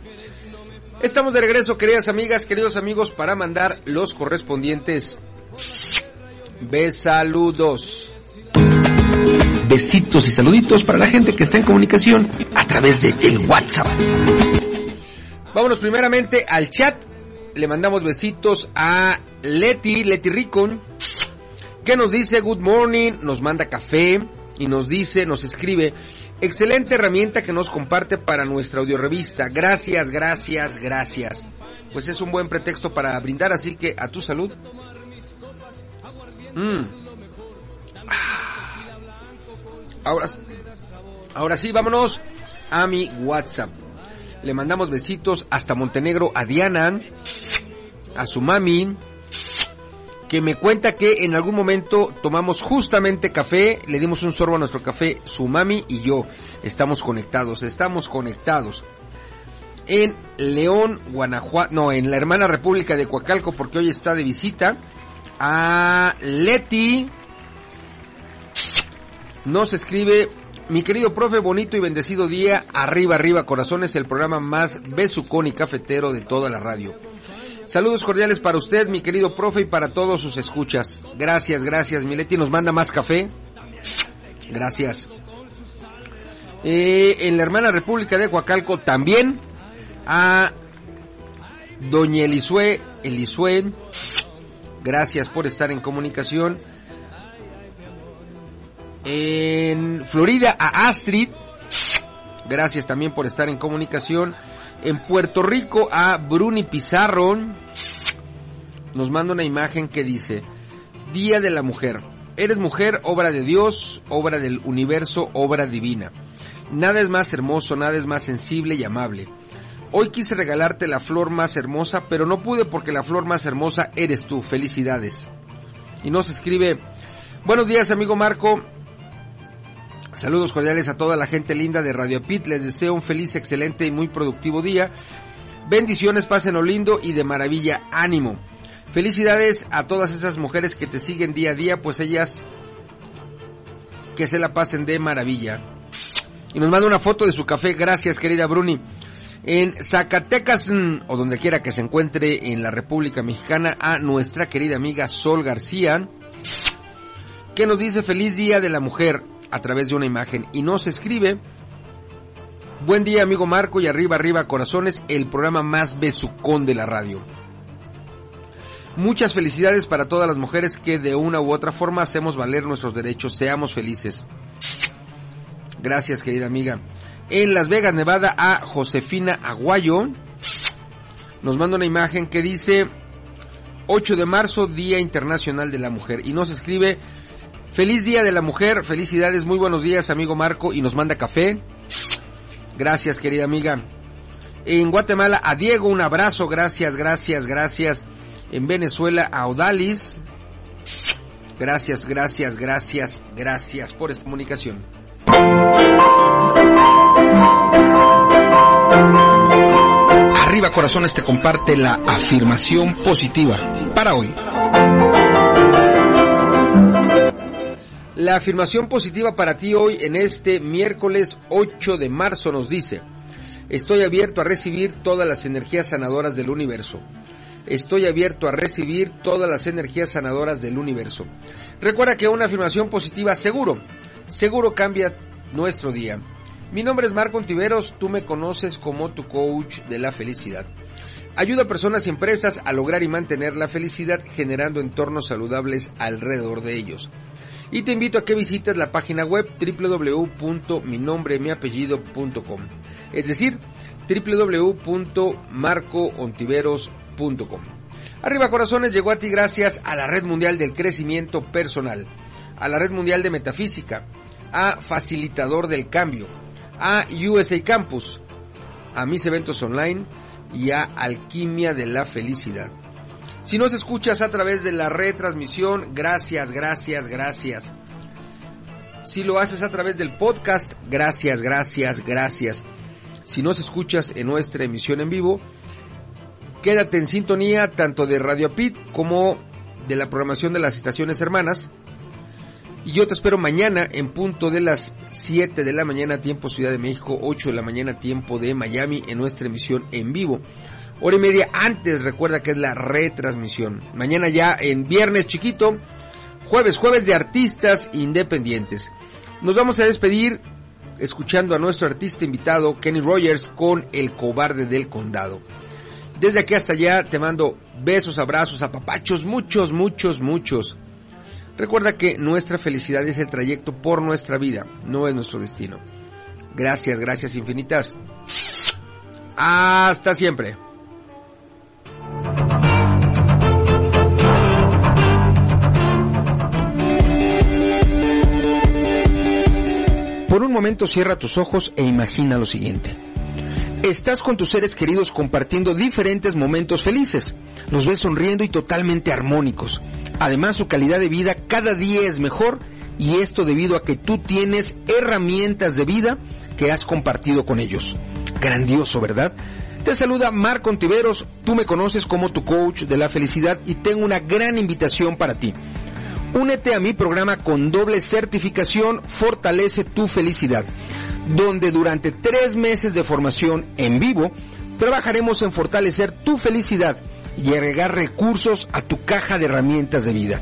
Estamos de regreso, queridas amigas, queridos amigos, para mandar los correspondientes besaludos. Besitos y saluditos para la gente que está en comunicación a través de el WhatsApp. Vámonos primeramente al chat. Le mandamos besitos a Leti, Leti Ricon, que nos dice good morning, nos manda café y nos dice, nos escribe, excelente herramienta que nos comparte para nuestra audiorevista. Gracias, gracias, gracias. Pues es un buen pretexto para brindar, así que a tu salud. Mm. Ahora, ahora sí, vámonos a mi WhatsApp. Le mandamos besitos hasta Montenegro a Diana, a su mami, que me cuenta que en algún momento tomamos justamente café, le dimos un sorbo a nuestro café, su mami y yo. Estamos conectados, estamos conectados. En León, Guanajuato, no, en la hermana República de Coacalco, porque hoy está de visita. A Leti. Nos escribe, mi querido profe, bonito y bendecido día. Arriba, arriba, corazones, el programa más besucón y cafetero de toda la radio. Saludos cordiales para usted, mi querido profe, y para todos sus escuchas. Gracias, gracias. Mileti nos manda más café. Gracias. Eh, en la hermana República de Coacalco también a Doña Elisue, Elisue, gracias por estar en comunicación. En Florida a Astrid, gracias también por estar en comunicación. En Puerto Rico a Bruni Pizarro nos manda una imagen que dice, Día de la Mujer. Eres mujer, obra de Dios, obra del universo, obra divina. Nada es más hermoso, nada es más sensible y amable. Hoy quise regalarte la flor más hermosa, pero no pude porque la flor más hermosa eres tú. Felicidades. Y nos escribe, buenos días amigo Marco. Saludos cordiales a toda la gente linda de Radio Pit. Les deseo un feliz, excelente y muy productivo día. Bendiciones, pásenlo lindo y de maravilla. Ánimo. Felicidades a todas esas mujeres que te siguen día a día, pues ellas que se la pasen de maravilla. Y nos manda una foto de su café. Gracias, querida Bruni. En Zacatecas, o donde quiera que se encuentre en la República Mexicana, a nuestra querida amiga Sol García, que nos dice feliz día de la mujer a través de una imagen y nos escribe Buen día amigo Marco y arriba arriba corazones, el programa más besucón de la radio. Muchas felicidades para todas las mujeres que de una u otra forma hacemos valer nuestros derechos, seamos felices. Gracias querida amiga. En Las Vegas, Nevada, a Josefina Aguayo nos manda una imagen que dice 8 de marzo, Día Internacional de la Mujer y nos escribe Feliz Día de la Mujer, felicidades, muy buenos días amigo Marco y nos manda café. Gracias querida amiga. En Guatemala a Diego un abrazo, gracias, gracias, gracias. En Venezuela a Odalis. Gracias, gracias, gracias, gracias por esta comunicación. Arriba Corazones te comparte la afirmación positiva para hoy. La afirmación positiva para ti hoy en este miércoles 8 de marzo nos dice, estoy abierto a recibir todas las energías sanadoras del universo. Estoy abierto a recibir todas las energías sanadoras del universo. Recuerda que una afirmación positiva seguro, seguro cambia nuestro día. Mi nombre es Marco Ontiveros, tú me conoces como tu coach de la felicidad. Ayuda a personas y empresas a lograr y mantener la felicidad generando entornos saludables alrededor de ellos. Y te invito a que visites la página web www.minombremiapellido.com, es decir, www.marcoontiveros.com. Arriba Corazones llegó a ti gracias a la Red Mundial del Crecimiento Personal, a la Red Mundial de Metafísica, a Facilitador del Cambio, a USA Campus, a mis eventos online y a Alquimia de la Felicidad. Si nos escuchas a través de la retransmisión, gracias, gracias, gracias. Si lo haces a través del podcast, gracias, gracias, gracias. Si nos escuchas en nuestra emisión en vivo, quédate en sintonía tanto de Radio Pit como de la programación de las estaciones hermanas. Y yo te espero mañana en punto de las 7 de la mañana tiempo Ciudad de México, 8 de la mañana tiempo de Miami en nuestra emisión en vivo. Hora y media antes, recuerda que es la retransmisión. Mañana ya en viernes chiquito, jueves, jueves de artistas independientes. Nos vamos a despedir escuchando a nuestro artista invitado Kenny Rogers con El cobarde del condado. Desde aquí hasta allá te mando besos, abrazos, apapachos, muchos, muchos, muchos. Recuerda que nuestra felicidad es el trayecto por nuestra vida, no es nuestro destino. Gracias, gracias infinitas. Hasta siempre. Por un momento cierra tus ojos e imagina lo siguiente. Estás con tus seres queridos compartiendo diferentes momentos felices. Los ves sonriendo y totalmente armónicos. Además, su calidad de vida cada día es mejor y esto debido a que tú tienes herramientas de vida que has compartido con ellos. Grandioso, ¿verdad? Te saluda Marco Ontiveros, tú me conoces como tu coach de la felicidad y tengo una gran invitación para ti. Únete a mi programa con doble certificación Fortalece tu felicidad, donde durante tres meses de formación en vivo trabajaremos en fortalecer tu felicidad y agregar recursos a tu caja de herramientas de vida.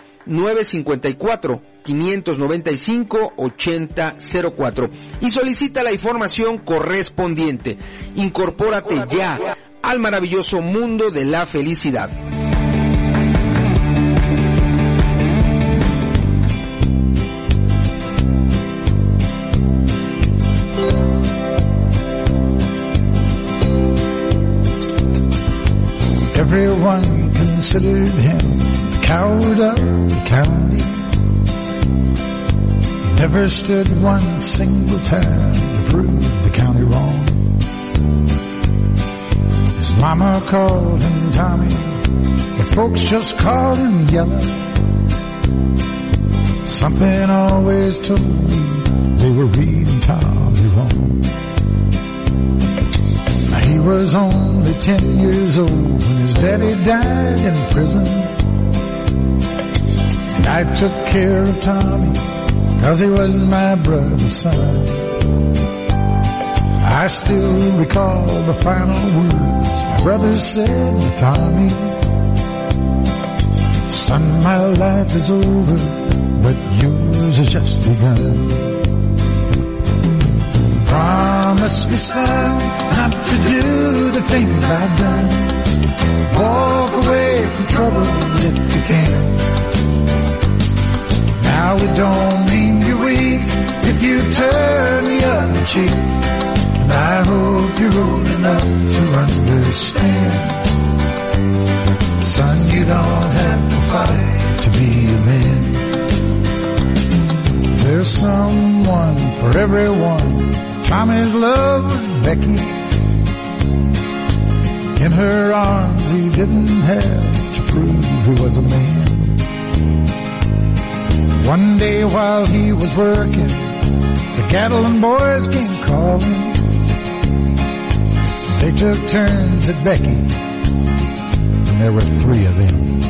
954 595 8004 y solicita la información correspondiente. Incorpórate ya al maravilloso mundo de la felicidad. Everyone considered him coward of the county. He never stood one single time to prove the county wrong. His mama called him Tommy, but folks just called him Yellow. Something always told me they were reading Tommy wrong. He was only ten years old when his daddy died in prison. I took care of Tommy cause he was my brother's son. I still recall the final words my brother said to Tommy. Son, my life is over, but yours has just begun. Promise me, son, not to do the things I've done. Walk away from trouble if you can. understand. Son, you don't have to fight to be a man. There's someone for everyone. Tommy's love was Becky. In her arms, he didn't have to prove he was a man. One day while he was working, the cattle and boys came calling. They took turns at Becky, and there were three of them.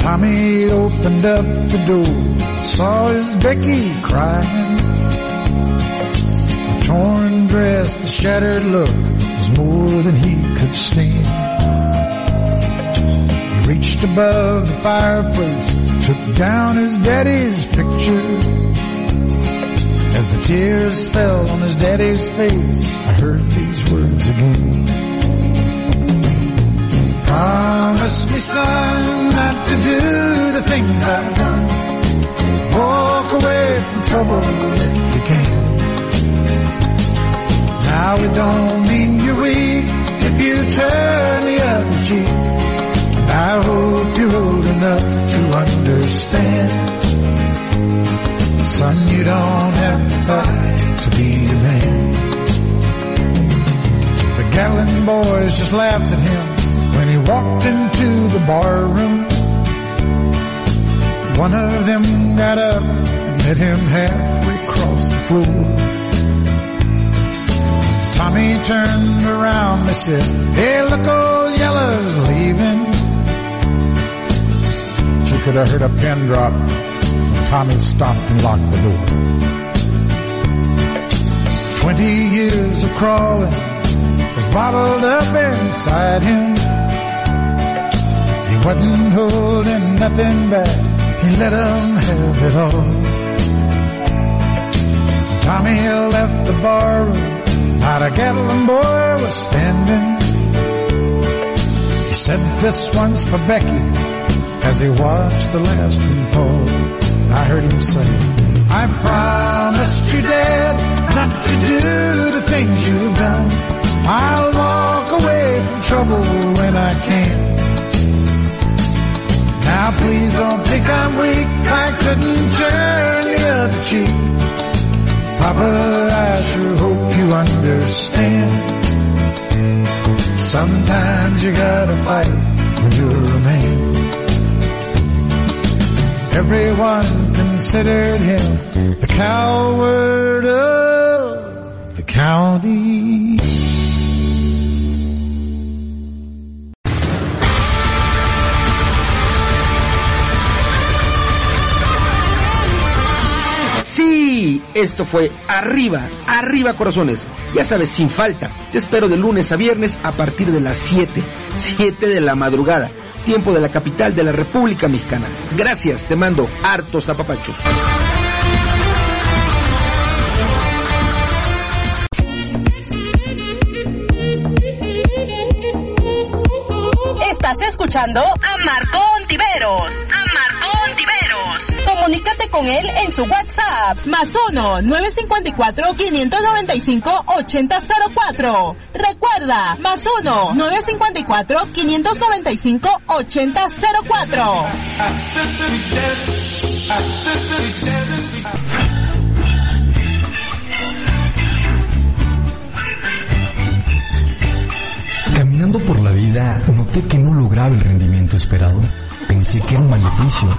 Tommy opened up the door, saw his Becky crying. The torn dress, the shattered look was more than he could stand. He reached above the fireplace, took down his daddy's picture. Tears fell on his daddy's face, I heard these words again. Promise me, son, not to do the things I've done. Walk away from trouble if you can. Now it don't mean you're weak if you turn the other cheek. I hope you're old enough to understand. Son, you don't have to fight to be a man. The Gatlin boys just laughed at him when he walked into the bar room. One of them got up and met him halfway across the floor. Tommy turned around and said, Hey, look, old Yella's leaving. She could have heard a pin drop. Tommy stopped and locked the door. Twenty years of crawling was bottled up inside him. He wasn't holding nothing back. He let 'em have it all. Tommy left the bar room. Not a Gatlin boy was standing. He said this one's for Becky as he watched the last one fall. I heard him say, I promised you, Dad, not to do the things you've done. I'll walk away from trouble when I can. Now please don't think I'm weak, I couldn't turn the other cheek. Papa, I sure hope you understand. Sometimes you gotta fight when you're a man. Everyone considered him the coward of the county. Sí, esto fue Arriba, Arriba Corazones. Ya sabes, sin falta. Te espero de lunes a viernes a partir de las 7, 7 de la madrugada, tiempo de la capital de la República Mexicana. Gracias, te mando hartos apapachos. Estás escuchando a Marco Ontiveros. Comunícate con él en su WhatsApp. Más 1 954 595 8004. Recuerda, más 1 954 595 8004. Caminando por la vida, noté que no lograba el rendimiento esperado. Pensé que era un maleficio.